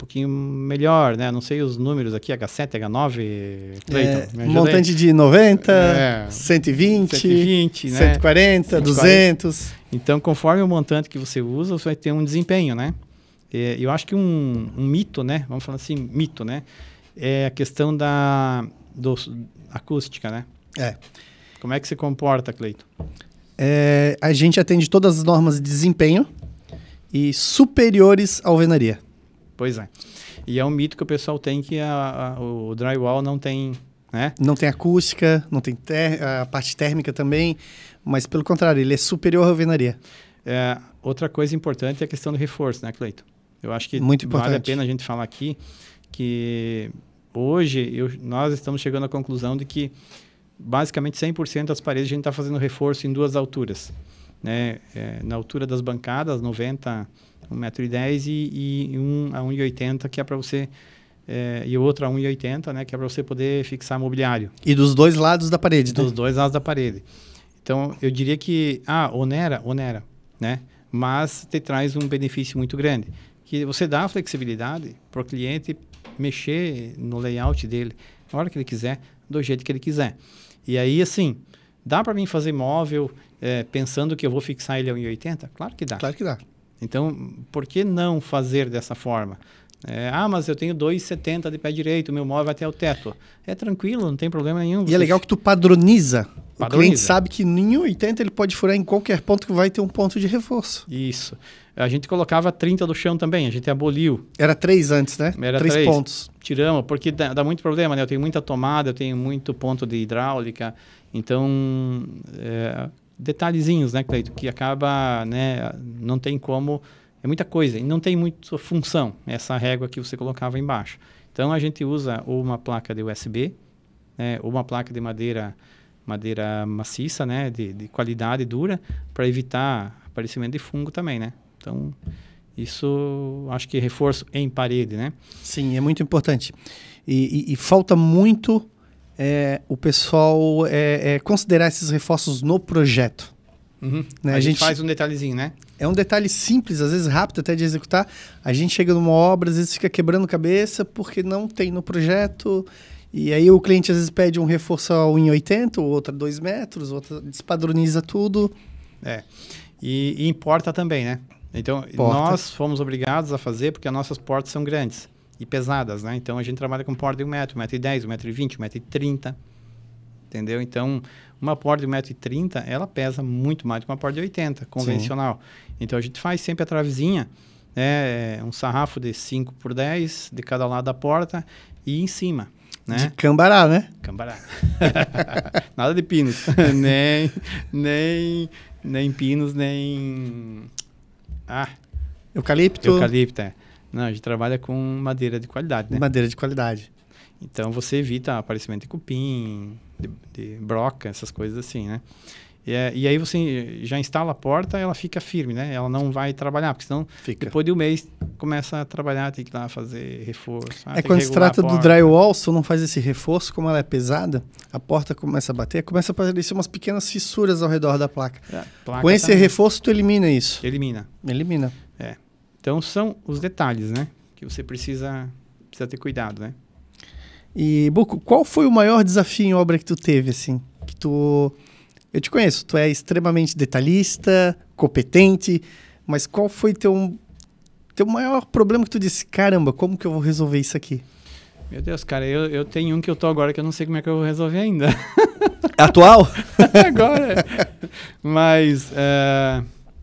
pouquinho melhor, né? Não sei os números aqui, H7, H9, Cleiton, É, montante de 90, É. 120, 120, né? 140, 140. 200. Então, conforme o montante que você usa, você vai ter um desempenho, né? É, eu acho que um, um mito, né? Vamos falar assim, mito, né? É a questão da do, acústica, né? É. Como é que se comporta, Cleiton? É, a gente atende todas as normas de desempenho e superiores à alvenaria. Pois é. E é um mito que o pessoal tem que a- a- o drywall não tem, né? Não tem acústica, não tem a parte térmica também, mas pelo contrário, ele é superior à alvenaria. É, outra coisa importante é a questão do reforço, né, Cleiton? Eu acho que Muito vale a importante. pena a gente falar aqui que hoje eu- nós estamos chegando à conclusão de que basicamente 100% das paredes a gente está fazendo reforço em duas alturas. Né? É, na altura das bancadas, 90, 1,10m e, e um a 1,80m, que é para você... é, e o outro a 1,80m, né? Que é para você poder fixar mobiliário E dos dois lados da parede, né? dos dois lados da parede. Então, eu diria que, ah, onera, onera, né? Mas te traz um benefício muito grande, que você dá flexibilidade para o cliente mexer no layout dele, na hora que ele quiser, do jeito que ele quiser. E aí, assim, dá para mim fazer móvel eh, pensando que eu vou fixar ele a 1,80? Claro que dá. Claro que dá. Então, por que não fazer dessa forma? É, ah, mas eu tenho 2,70 de pé direito, meu móvel vai até o teto. É tranquilo, não tem problema nenhum. E é legal que tu padroniza. O Padroniza. cliente sabe que em 80 ele pode furar em qualquer ponto que vai ter um ponto de reforço. Isso. A gente colocava 30 do chão também, a gente aboliu, Era três antes, né? Era três, três. pontos. tiramos, porque dá, dá muito problema, né? Eu tenho muita tomada, eu tenho muito ponto de hidráulica, então, é, detalhezinhos, né, Cleito, que acaba, né, não tem como, é muita coisa, e não tem muita função, essa régua que você colocava embaixo. Então, a gente usa ou uma placa de USB, né, ou uma placa de madeira madeira maciça, né, de, de qualidade dura, para evitar aparecimento de fungo também, né? Então, isso acho que reforço em parede, né? Sim, é muito importante. E, e- e falta muito é, o pessoal é, é, considerar esses reforços no projeto. Né, A, a gente gente- faz um detalhezinho, né? É um detalhe simples, às vezes rápido até de executar. A gente chega numa obra, às vezes fica quebrando cabeça porque não tem no projeto E aí o cliente às vezes pede um reforço a 1,80, outro a 2 metros, outro despadroniza tudo. É. E, e importa também, né? Então, Porta. nós fomos obrigados a fazer porque as nossas portas são grandes e pesadas, né? Então, a gente trabalha com porta de 1 metro, 1 metro e 10, 1 metro e 20, 1 metro e 30, entendeu? Então, uma porta de 1 metro e 30, ela pesa muito mais do que uma porta de 80, convencional. Então, a gente faz sempre a travezinha, né? um sarrafo de 5 por 10 de cada lado da porta e em cima, né? De cambará, né? Cambará. Nada de pinos. nem, nem, nem pinos, nem... Ah, Eucalipto, eucalipto, é. Não, a gente trabalha com madeira de qualidade, né? madeira de qualidade. Então você evita aparecimento de cupim, de, de broca, essas coisas assim, né? E, é- e aí você já instala a porta, ela fica firme, né? Ela não vai trabalhar, porque senão Fica. depois de um mês começa a trabalhar, tem que lá fazer reforço. ah, É quando se trata do drywall, se não faz esse reforço, como ela é pesada, a porta começa a bater, começa a aparecer umas pequenas fissuras ao redor da placa. É, placa Com esse também. reforço, tu elimina isso. Elimina. Elimina. Então são os detalhes, né? Que você precisa, precisa ter cuidado, né? E, Buco, qual foi o maior desafio em obra que tu teve, assim? Que tu... Eu te conheço, tu é extremamente detalhista, competente, mas qual foi teu, teu maior problema que tu disse, caramba, como que eu vou resolver isso aqui? Meu Deus, cara, eu, eu tenho um que eu tô agora que eu não sei como é que eu vou resolver ainda. Atual? agora. Mas, é,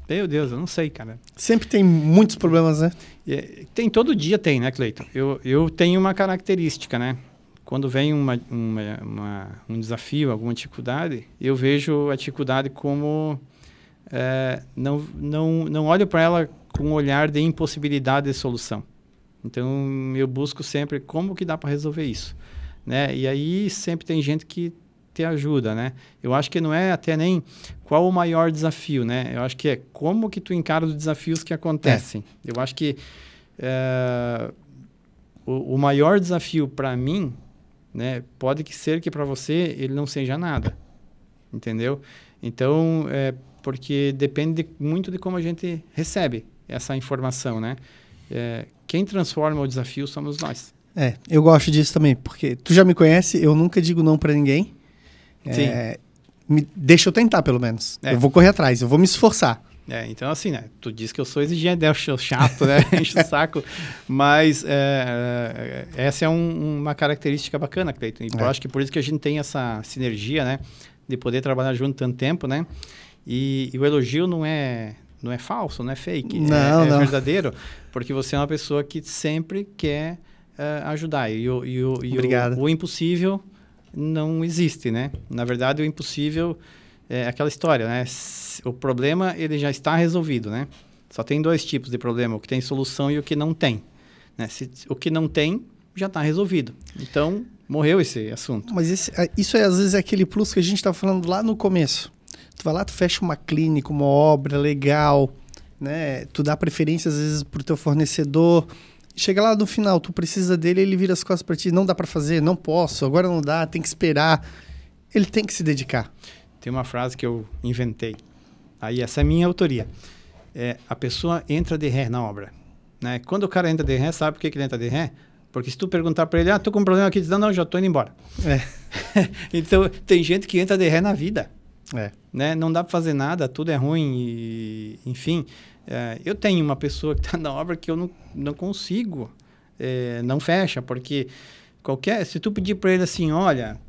meu Deus, eu não sei, cara. Sempre tem muitos problemas, né? É, Tem, todo dia tem, né, Cleiton? Eu, eu tenho uma característica, né? Quando vem uma, uma- uma- um desafio, alguma dificuldade, eu vejo a dificuldade como... é, não, não, não olho para ela com um olhar de impossibilidade de solução. Então, eu busco sempre como que dá para resolver isso, né? E aí sempre tem gente que te ajuda, né? Eu acho que não é até nem qual o maior desafio, né? Eu acho que é como que tu encara os desafios que acontecem. Eu acho que eh, o, o maior desafio para mim, né? Pode que ser que para você ele não seja nada, entendeu? Então, é porque depende de- muito de como a gente recebe essa informação, né? É, quem transforma o desafio somos nós. É, eu gosto disso também, porque tu já me conhece, eu nunca digo não pra ninguém. É, me- deixa eu tentar, pelo menos. É. Eu vou correr atrás, eu vou me esforçar. É, então, assim, né? Tu diz que eu sou exigente, né? eu sou chato, né? Enche o saco. Mas é, é, essa é um- uma característica bacana, Cleiton. E eu É. acho que por isso que a gente tem essa sinergia, né? De poder trabalhar junto tanto tempo, né? E, e o elogio não é, não é falso, não é fake. Não, é, é não. verdadeiro. Porque você é uma pessoa que sempre quer é, ajudar. E, o, e, o, e o- o impossível não existe, né? Na verdade, o impossível é aquela história, né? O problema, ele já está resolvido, né? Só tem dois tipos de problema, o que tem solução e o que não tem. Né? Se, o que não tem, já está resolvido. Então, morreu esse assunto. Mas esse- é, isso é, às vezes é aquele plus que a gente estava falando lá no começo. Tu vai lá, tu fecha uma clínica, uma obra legal, né? Tu dá preferência às vezes pro teu fornecedor. Chega lá no final, tu precisa dele, ele vira as costas para ti, não dá para fazer, não posso, agora não dá, tem que esperar. Ele tem que se dedicar. Tem uma frase que eu inventei. Aí, essa é minha autoria. É, a pessoa entra de ré na obra. Né? Quando o cara entra de ré, sabe por que, que ele entra de ré? Porque se tu perguntar para ele, ah, tô com um problema aqui, diz, não, não, já tô indo embora. É. então, tem gente que entra de ré na vida. É. né? Não dá para fazer nada, tudo é ruim e, enfim. É, eu tenho uma pessoa que está na obra que eu não, não consigo, é, não fecha, porque qualquer, se tu pedir para ele assim, olha,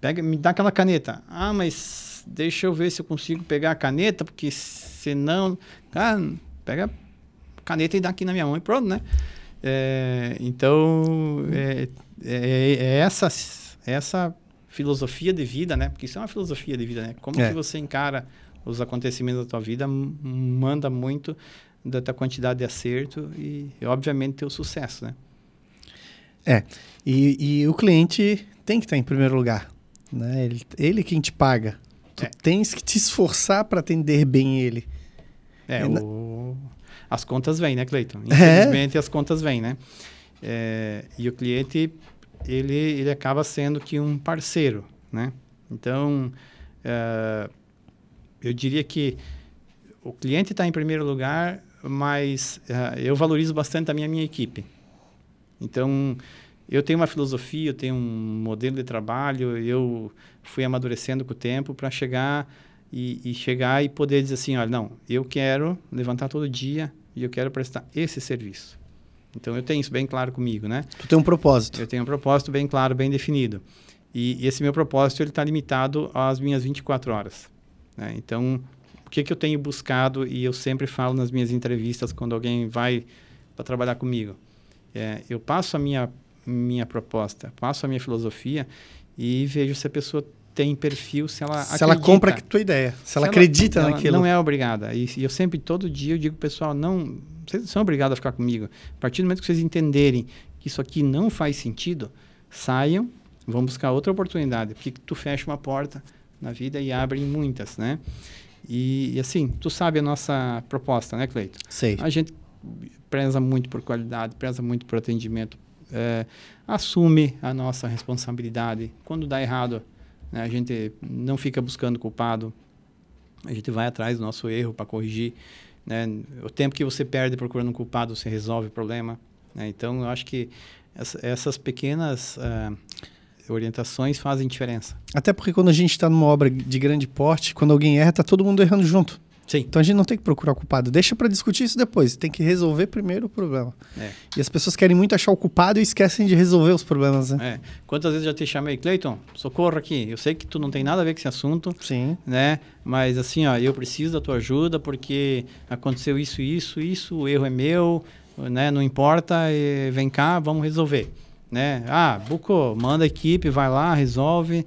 pega, me dá aquela caneta. Ah, mas deixa eu ver se eu consigo pegar a caneta, porque senão, cara, pega a caneta e dá aqui na minha mão e pronto, né? É, então, é, é, é essa, essa filosofia de vida, né? Porque isso é uma filosofia de vida, né? Como É. que você encara os acontecimentos da tua vida manda muito da tua quantidade de acerto e, obviamente, teu sucesso, né? E, e o cliente tem que estar em primeiro lugar. Né? Ele, ele quem te paga. Tu É. tens que te esforçar para atender bem ele. É, É, o... as contas vêm, né, Cleiton? É. Infelizmente, as contas vêm, né? É, e o cliente, ele, ele acaba sendo que um parceiro, né? Então, é, eu diria que o cliente está em primeiro lugar, mas é, eu valorizo bastante a minha, minha equipe. Então, eu tenho uma filosofia, eu tenho um modelo de trabalho, eu fui amadurecendo com o tempo para chegar e, e, chegar e poder dizer assim, olha, não, eu quero levantar todo dia e eu quero prestar esse serviço. Então eu tenho isso bem claro comigo, né? Tu tem um propósito. Eu tenho um propósito bem claro, bem definido. E, e esse meu propósito ele está limitado às minhas 24 horas. Né? Então, o que, que eu tenho buscado e eu sempre falo nas minhas entrevistas quando alguém vai para trabalhar comigo, é, eu passo a minha minha proposta, passo a minha filosofia e vejo se a pessoa tem perfil, se ela se acredita. ela compra a tua ideia, se, se ela, acredita ela, naquilo. Não é obrigada. E, e, eu sempre, todo dia, eu digo pessoal, não, vocês são obrigados a ficar comigo. A partir do momento que vocês entenderem que isso aqui não faz sentido, saiam, vão buscar outra oportunidade, porque tu fecha uma porta na vida e abre muitas, né? E, e assim, tu sabe a nossa proposta, né, Cleito? Sei. A gente preza muito por qualidade, preza muito por atendimento, é, assume a nossa responsabilidade. Quando dá errado, né, a gente não fica buscando culpado, a gente vai atrás do nosso erro para corrigir. Né? O tempo que você perde procurando um culpado, você resolve o problema. Né? Então, eu acho que essa, essas pequenas uh, orientações fazem diferença. Até porque quando a gente está numa obra de grande porte, quando alguém erra, está todo mundo errando junto. Sim. Então a gente não tem que procurar o culpado. Deixa para discutir isso depois. Tem que resolver primeiro o problema. É. E as pessoas querem muito achar o culpado e esquecem de resolver os problemas, né? É. Quantas vezes eu já te chamei, Cleiton, socorro aqui. Eu sei que tu não tem nada a ver com esse assunto. Sim. Né? Mas assim, ó, eu preciso da tua ajuda porque aconteceu isso, isso, isso, o erro é meu, né? Não importa, vem cá, vamos resolver. Né? Ah, Buco, manda a equipe, vai lá, resolve.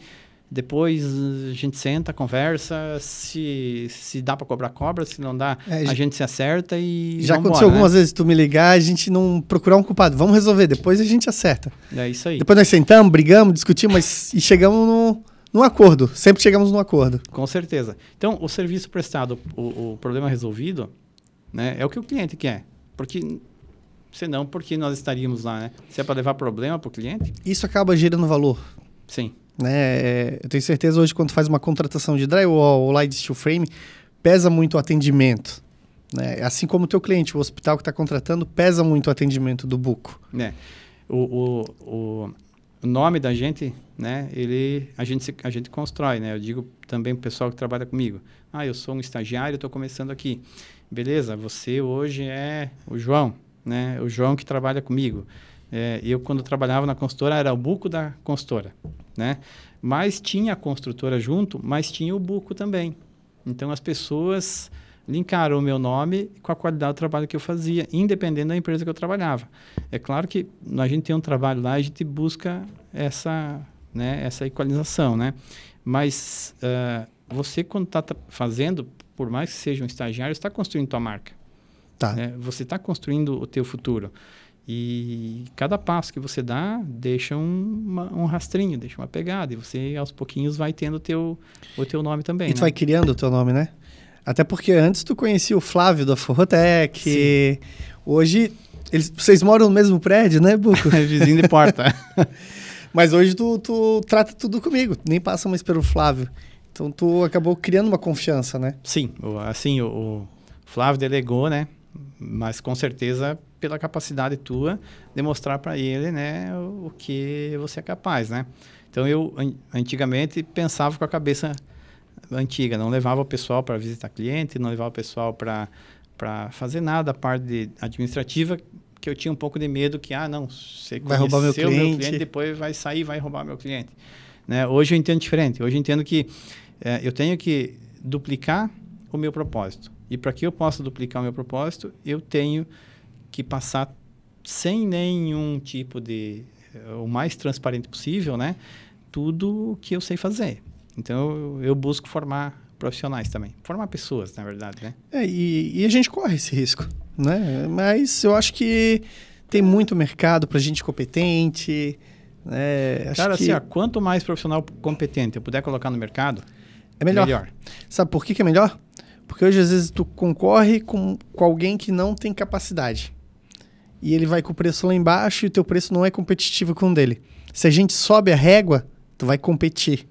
Depois a gente senta, conversa, se, se dá para cobrar, cobra, se não dá, é, a gente se acerta e. Já aconteceu embora, algumas né? vezes tu me ligar, a gente não procurar um culpado, vamos resolver, depois a gente acerta. É isso aí. Depois nós sentamos, brigamos, discutimos, mas e chegamos no, num acordo, sempre chegamos num acordo. Com certeza. Então, o serviço prestado, o, o problema resolvido, né, é o que o cliente quer. Porque senão, porque nós estaríamos lá, né? Se é para levar problema para o cliente. Isso acaba gerando valor. Sim. Né? É, eu tenho certeza hoje, quando faz uma contratação de drywall ou light steel frame, pesa muito o atendimento. Né? Assim como o teu cliente, o hospital que está contratando, pesa muito o atendimento do buco. É. O, o, o, nome da gente, né? Ele, a gente, a gente constrói, né? Eu digo também para o pessoal que trabalha comigo. Ah, eu sou um estagiário, estou começando aqui. Beleza, você hoje é o João, né? O João que trabalha comigo. É, eu, quando trabalhava na consultora, era o buco da consultora, né? Mas tinha a construtora junto, mas tinha o buco também. Então, as pessoas linkaram o meu nome com a qualidade do trabalho que eu fazia, independente da empresa que eu trabalhava. É claro que a gente tem um trabalho lá, a gente busca essa, né, essa equalização, né? Mas uh, você, quando está fazendo, por mais que seja um estagiário, está construindo tua marca. Tá. Né? Você está construindo o teu futuro. E cada passo que você dá deixa um, uma, um rastrinho, deixa uma pegada. E você, aos pouquinhos, vai tendo o teu, o teu nome também. E tu né? vai criando o teu nome, né? Até porque antes tu conhecia o Flávio da Forrotec. Hoje, eles, vocês moram no mesmo prédio, né, Buco? Vizinho de porta. Mas hoje tu, tu trata tudo comigo, nem passa mais pelo Flávio. Então tu acabou criando uma confiança, né? Sim, assim, o, o Flávio delegou, né? Mas com certeza pela capacidade tua de mostrar para ele, né, o, o, que você é capaz, né? Então eu an antigamente pensava com a cabeça antiga, não levava o pessoal para visitar cliente, não levava o pessoal para para fazer nada a parte administrativa que eu tinha um pouco de medo que ah não você vai roubar meu cliente. meu cliente depois vai sair vai roubar meu cliente né hoje eu entendo diferente hoje eu entendo que é, eu tenho que duplicar o meu propósito e para que eu possa duplicar o meu propósito eu tenho que passar sem nenhum tipo de o mais transparente possível, né? Tudo que eu sei fazer. Então eu, eu busco formar profissionais também, formar pessoas, na verdade, né? É, e, e, a gente corre esse risco, né? Mas eu acho que tem muito mercado para gente competente. Né? Cara, que... assim, ó, quanto mais profissional competente eu puder colocar no mercado, é melhor. melhor. Sabe por que, que é melhor? Porque hoje às vezes tu concorre com, com alguém que não tem capacidade e ele vai com o preço lá embaixo e o teu preço não é competitivo com o dele. Se a gente sobe a régua, tu vai competir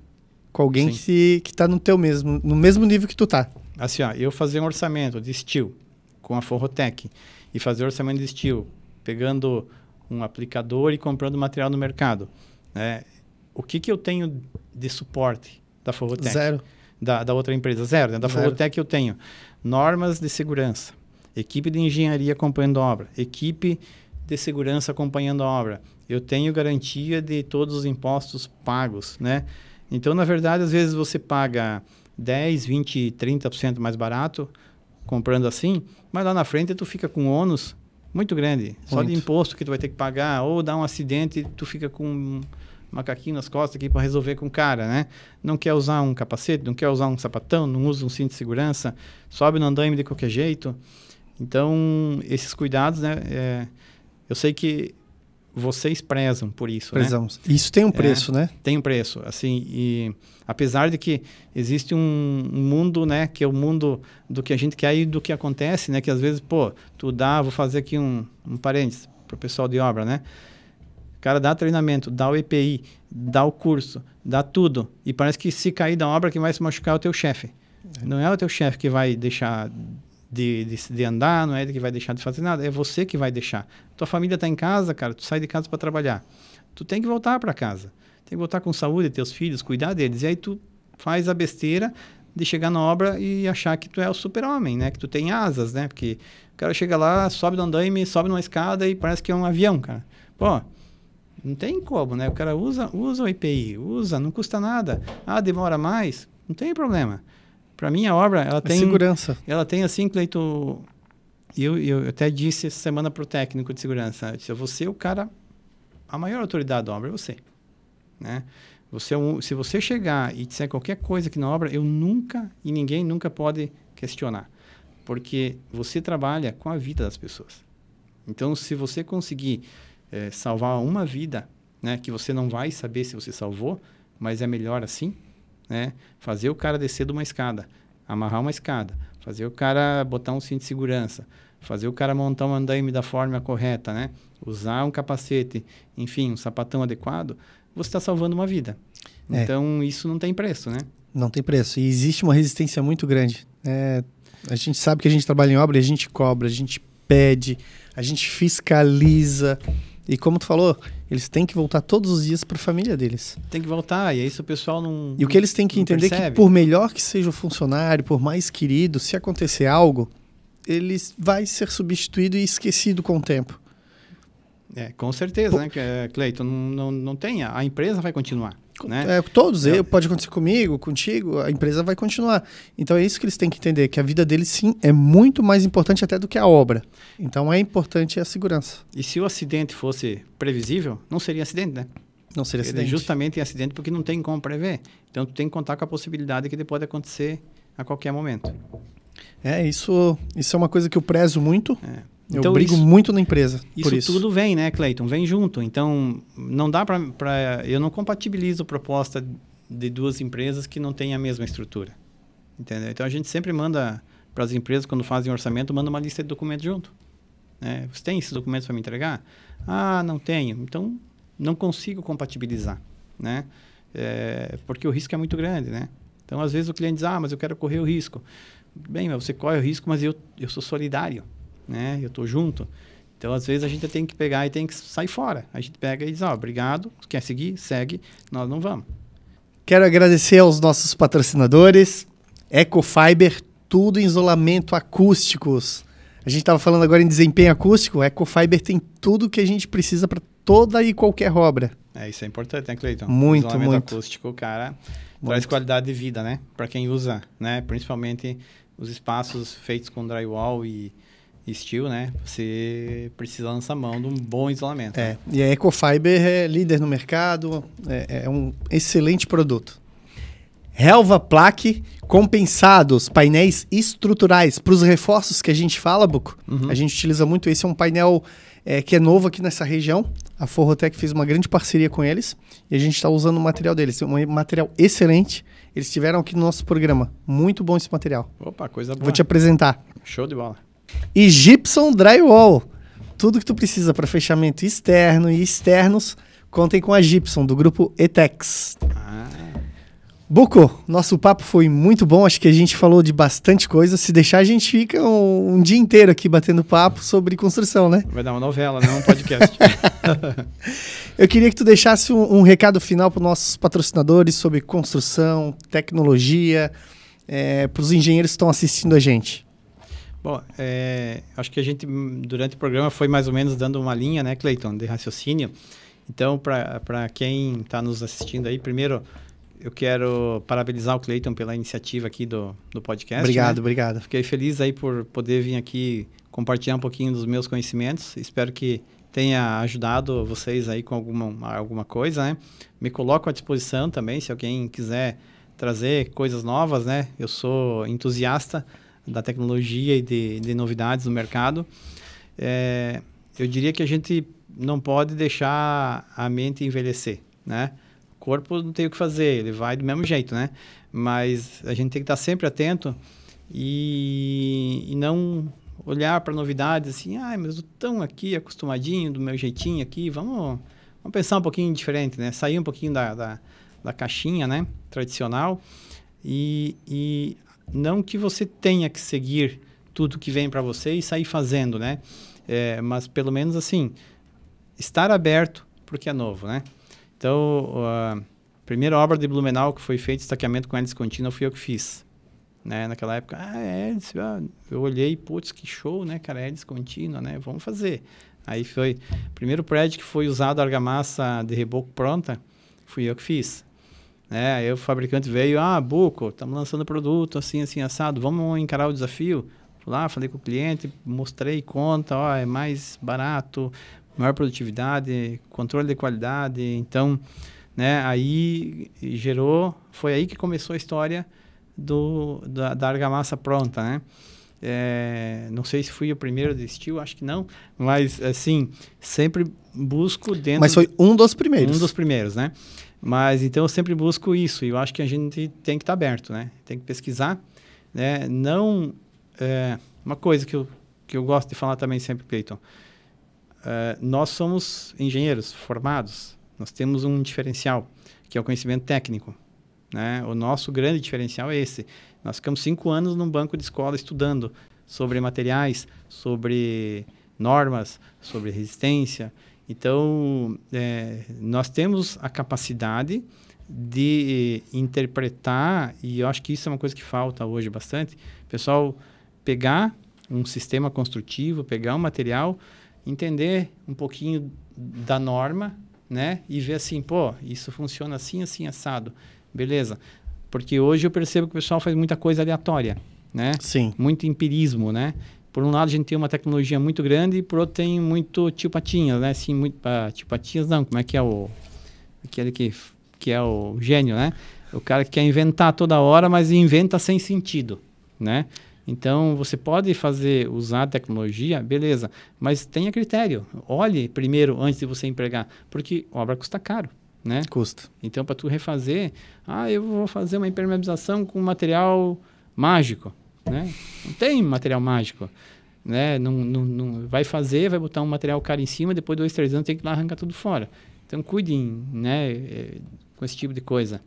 com alguém que, que tá no teu mesmo, no mesmo nível que tu tá. Assim, ó, eu fazer um orçamento de steel com a Forrotec e fazer orçamento de steel pegando um aplicador e comprando material no mercado. Né? O que, que eu tenho de suporte da Forrotec? Zero. Da, da outra empresa? Zero. Né? Da Zero. Forrotec eu tenho normas de segurança, equipe de engenharia acompanhando a obra, equipe de segurança acompanhando a obra. Eu tenho garantia de todos os impostos pagos, né? Então, na verdade, às vezes você paga 10, 20, 30% mais barato comprando assim, mas lá na frente tu fica com ônus muito grande. Só de Muito. imposto que tu vai ter que pagar, ou dá um acidente, tu fica com macaquinho nas costas aqui para resolver com o cara, né? Não quer usar um capacete, não quer usar um sapatão, não usa um cinto de segurança, sobe no andaime de qualquer jeito. Então, esses cuidados, né? é, eu sei que vocês prezam por isso, né? Precisamos. Isso tem um preço, né? tem um preço, assim, e apesar de que existe um, um mundo, né, que é o mundo do que a gente quer e do que acontece, né, que às vezes, pô, tu dá, vou fazer aqui um, um parênteses pro pessoal de obra, né, o cara dá treinamento, dá o EPI, dá o curso, dá tudo, e parece que se cair da obra, quem vai se machucar é o teu chefe. Não é o teu chefe que vai deixar de, de, de andar, não é ele que vai deixar de fazer nada, é você que vai deixar. Tua família está em casa, cara, tu sai de casa para trabalhar. Tu tem que voltar para casa. Tem que voltar com saúde, teus filhos, cuidar deles. E aí tu faz a besteira de chegar na obra e achar que tu é o super-homem, né? Que tu tem asas, né? Porque o cara chega lá, sobe no andaime, sobe numa escada e parece que é um avião, cara. Pô, não tem como, né? O cara usa, usa o IPI, usa, não custa nada. Ah, demora mais? Não tem problema. Para mim, a obra, ela É tem... segurança. Ela tem assim, Cleito. Eu, eu até disse essa semana para o técnico de segurança: eu disse, você é o cara, a maior autoridade da obra é você. Né? Você é um, se você chegar e disser qualquer coisa aqui na obra, eu nunca e ninguém nunca pode questionar. Porque você trabalha com a vida das pessoas. Então, se você conseguir eh, salvar uma vida, né, que você não vai saber se você salvou, mas é melhor assim, né? Fazer o cara descer de uma escada, amarrar uma escada, fazer o cara botar um cinto de segurança, fazer o cara montar um andaime da forma correta, né? Usar um capacete, enfim, um sapatão adequado, você está salvando uma vida. É. Então, isso não tem preço, né? Não tem preço. E existe uma resistência muito grande. É, a gente sabe que a gente trabalha em obra e a gente cobra, a gente pede, a gente fiscaliza. E como tu falou, eles têm que voltar todos os dias para a família deles. Tem que voltar, e aí se o pessoal não... E o que eles têm que entender é que por melhor que seja o funcionário, por mais querido, se acontecer algo, ele vai ser substituído e esquecido com o tempo. É, com certeza, né, é, Cleiton? Não, não, não tem, a empresa vai continuar, né? É, todos, É. pode acontecer comigo, contigo, a empresa vai continuar. Então é isso que eles têm que entender, que a vida deles sim é muito mais importante até do que a obra. Então é importante a segurança. E se o acidente fosse previsível, não seria acidente, né? Não seria Ele é acidente. justamente acidente porque não tem como prever. Então, tu tem que contar com a possibilidade que ele pode acontecer a qualquer momento. É, isso, isso é uma coisa que eu prezo muito. É. Eu Então, brigo isso- muito na empresa Isso, por isso. tudo vem, né, Cleiton? Vem junto. Então, não dá para. Eu não compatibilizo proposta de duas empresas que não têm a mesma estrutura. Entendeu? Então, a gente sempre manda para as empresas, quando fazem orçamento, manda uma lista de documentos junto. né? Você tem esses documentos para me entregar? Ah, não tenho. Então, não consigo compatibilizar. Né? É, porque o risco é muito grande, né? Então, às vezes o cliente diz, ah, mas eu quero correr o risco. Bem, você corre o risco, mas eu, eu sou solidário, né? Eu estou junto. Então, às vezes, a gente tem que pegar e tem que sair fora. A gente pega e diz, ó, obrigado, quer seguir? Segue, nós não vamos. Quero agradecer aos nossos patrocinadores, Ecofiber, tudo em isolamento acústicos. A gente estava falando agora em desempenho acústico, Ecofiber tem tudo que a gente precisa para toda e qualquer obra. É, isso é importante, né, Cleiton? Muito, Isolamento muito. acústico, cara, traz Muito. qualidade de vida, né? Para quem usa, né? Principalmente os espaços feitos com drywall e, e steel, né? Você precisa lançar mão de um bom isolamento. É, né? e a Ecofiber é líder no mercado, é, é um excelente produto. Helva Plaque compensados, painéis estruturais. Para os reforços que a gente fala, Buco, Uhum. a gente utiliza muito. Esse é um painel é, que é novo aqui nessa região. A Forrotec fez uma grande parceria com eles e a gente está usando o material deles. É um material excelente. Eles estiveram aqui no nosso programa. Muito bom esse material. Opa, coisa boa. Vou te apresentar. Show de bola. E Gypsum Drywall. Tudo que tu precisa para fechamento externo e externos, contem com a Gypsum, do grupo Etex. Ah, Buco, nosso papo foi muito bom. Acho que a gente falou de bastante coisa. Se deixar, a gente fica um, um dia inteiro aqui batendo papo sobre construção, né? Vai dar uma novela, não um podcast. Eu queria que tu deixasse um, um recado final para os nossos patrocinadores sobre construção, tecnologia, é, para os engenheiros que estão assistindo a gente. Bom, é, acho que a gente, durante o programa, foi mais ou menos dando uma linha, né, Cleiton, de raciocínio. Então, para quem está nos assistindo aí, primeiro, eu quero parabenizar o Cleiton pela iniciativa aqui do, do podcast. Obrigado, né? obrigado. Fiquei feliz aí por poder vir aqui compartilhar um pouquinho dos meus conhecimentos. Espero que tenha ajudado vocês aí com alguma, alguma coisa, né? Me coloco à disposição também, se alguém quiser trazer coisas novas, né? Eu sou entusiasta da tecnologia e de, de novidades no mercado. É, eu diria que a gente não pode deixar a mente envelhecer, né? O corpo não tem o que fazer, ele vai do mesmo jeito, né? Mas a gente tem que estar sempre atento e, e não olhar para novidades assim, ah, mas eu tão aqui acostumadinho, do meu jeitinho aqui, vamos, vamos pensar um pouquinho diferente, né? Sair um pouquinho da, da, da caixinha, né? Tradicional e, e não que você tenha que seguir tudo que vem para você e sair fazendo, né? É, mas pelo menos assim, estar aberto porque é novo, né? Então, a primeira obra de Blumenau que foi feita, estaqueamento com hélice contínua, fui eu que fiz. Né? Naquela época, ah, é hélice, ah, eu olhei, putz, que show, né, cara, hélice contínua, né? Vamos fazer. Aí foi, primeiro prédio que foi usado argamassa de reboco pronta, fui eu que fiz. Né? Aí o fabricante veio, ah, Buco, estamos lançando produto assim, assim, assado, vamos encarar o desafio? Fui lá, falei com o cliente, mostrei conta, ó, é mais barato, maior produtividade, controle de qualidade, então, né, aí gerou, foi aí que começou a história do, da, da argamassa pronta, né? É, não sei se fui o primeiro de estilo, acho que não, mas assim, sempre busco dentro... Mas foi um dos primeiros. Um dos primeiros, né? Mas então eu sempre busco isso e eu acho que a gente tem que estar tá aberto, né? Tem que pesquisar, né? Não é, uma coisa que eu, que eu gosto de falar também sempre, Cleiton. É, nós somos engenheiros formados, nós temos um diferencial que é o conhecimento técnico. Né? O nosso grande diferencial é esse. Nós ficamos cinco anos num banco de escola estudando sobre materiais, sobre normas, sobre resistência. Então, é, nós temos a capacidade de interpretar, e eu acho que isso é uma coisa que falta hoje bastante, pessoal pegar um sistema construtivo, pegar um material, entender um pouquinho da norma, né? E ver assim, pô, isso funciona assim, assim, assado. Beleza. Porque hoje eu percebo que o pessoal faz muita coisa aleatória, né? Sim. Muito empirismo, né? Por um lado a gente tem uma tecnologia muito grande e por outro tem muito tio patinhas, né? Assim, muito, uh, tio patinhas não, como é que é o... Aquele que, que é o gênio, né? O cara que quer inventar toda hora, mas inventa sem sentido, né? Então, você pode fazer, usar a tecnologia, beleza, mas tenha critério. Olhe primeiro antes de você empregar, porque obra custa caro, né? Custa. Então, para tu refazer, ah, eu vou fazer uma impermeabilização com material mágico. Né? Não tem material mágico. Né? Não, não, não, vai fazer, vai botar um material caro em cima, depois de dois, três anos tem que lá arrancar tudo fora. Então cuidem né, eh, com esse tipo de coisa.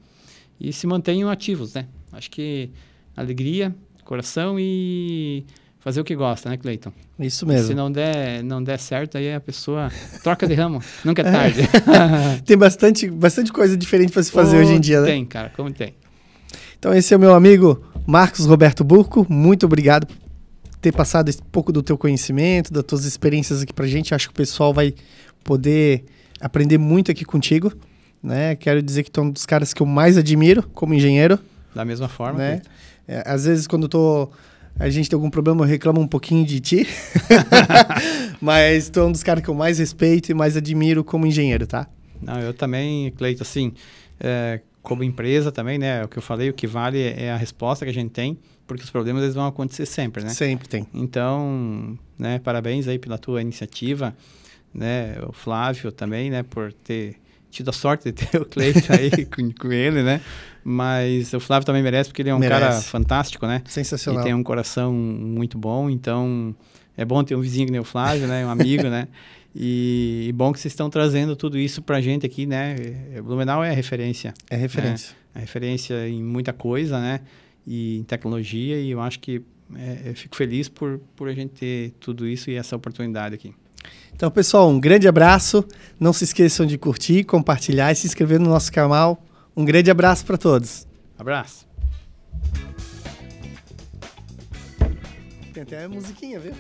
E se mantenham ativos, né? Acho que alegria, coração e fazer o que gosta, né, Cleiton? Isso mesmo. Se não der, não der certo, aí a pessoa troca de ramo. Nunca é tarde. tem bastante, bastante coisa diferente para se fazer oh, hoje em dia, né? Tem, cara, como tem. Então esse é o meu amigo Marcos Roberto Burco. Muito obrigado por ter passado um pouco do teu conhecimento, das tuas experiências aqui pra gente. Acho que o pessoal vai poder aprender muito aqui contigo. Né? Quero dizer que tu é um dos caras que eu mais admiro como engenheiro. Da mesma forma. Né? É, às vezes quando tô a gente tem algum problema, eu reclamo um pouquinho de ti. Mas tu é um dos caras que eu mais respeito e mais admiro como engenheiro, tá? Não, eu também, Cleito, assim, é, como empresa também, né? O que eu falei, o que vale é a resposta que a gente tem, porque os problemas eles vão acontecer sempre, né? Sempre tem. Então, né, parabéns aí pela tua iniciativa, né? O Flávio também, né, por ter tido a sorte de ter o Cleiton aí com, com, ele, né? Mas o Flávio também merece, porque ele é um merece. cara fantástico, né? Sensacional. E tem um coração muito bom, então é bom ter um vizinho que nem o Flávio, né? Um amigo, né? E, e bom que vocês estão trazendo tudo isso para a gente aqui, né? É, Blumenau é referência. É referência. É, é referência em muita coisa, né? E em tecnologia, e eu acho que é, eu fico feliz por, por a gente ter tudo isso e essa oportunidade aqui. Então, pessoal, um grande abraço. Não se esqueçam de curtir, compartilhar e se inscrever no nosso canal. Um grande abraço para todos. Abraço. Tem até a musiquinha, viu?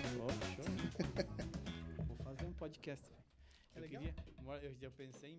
Eu, eu pensei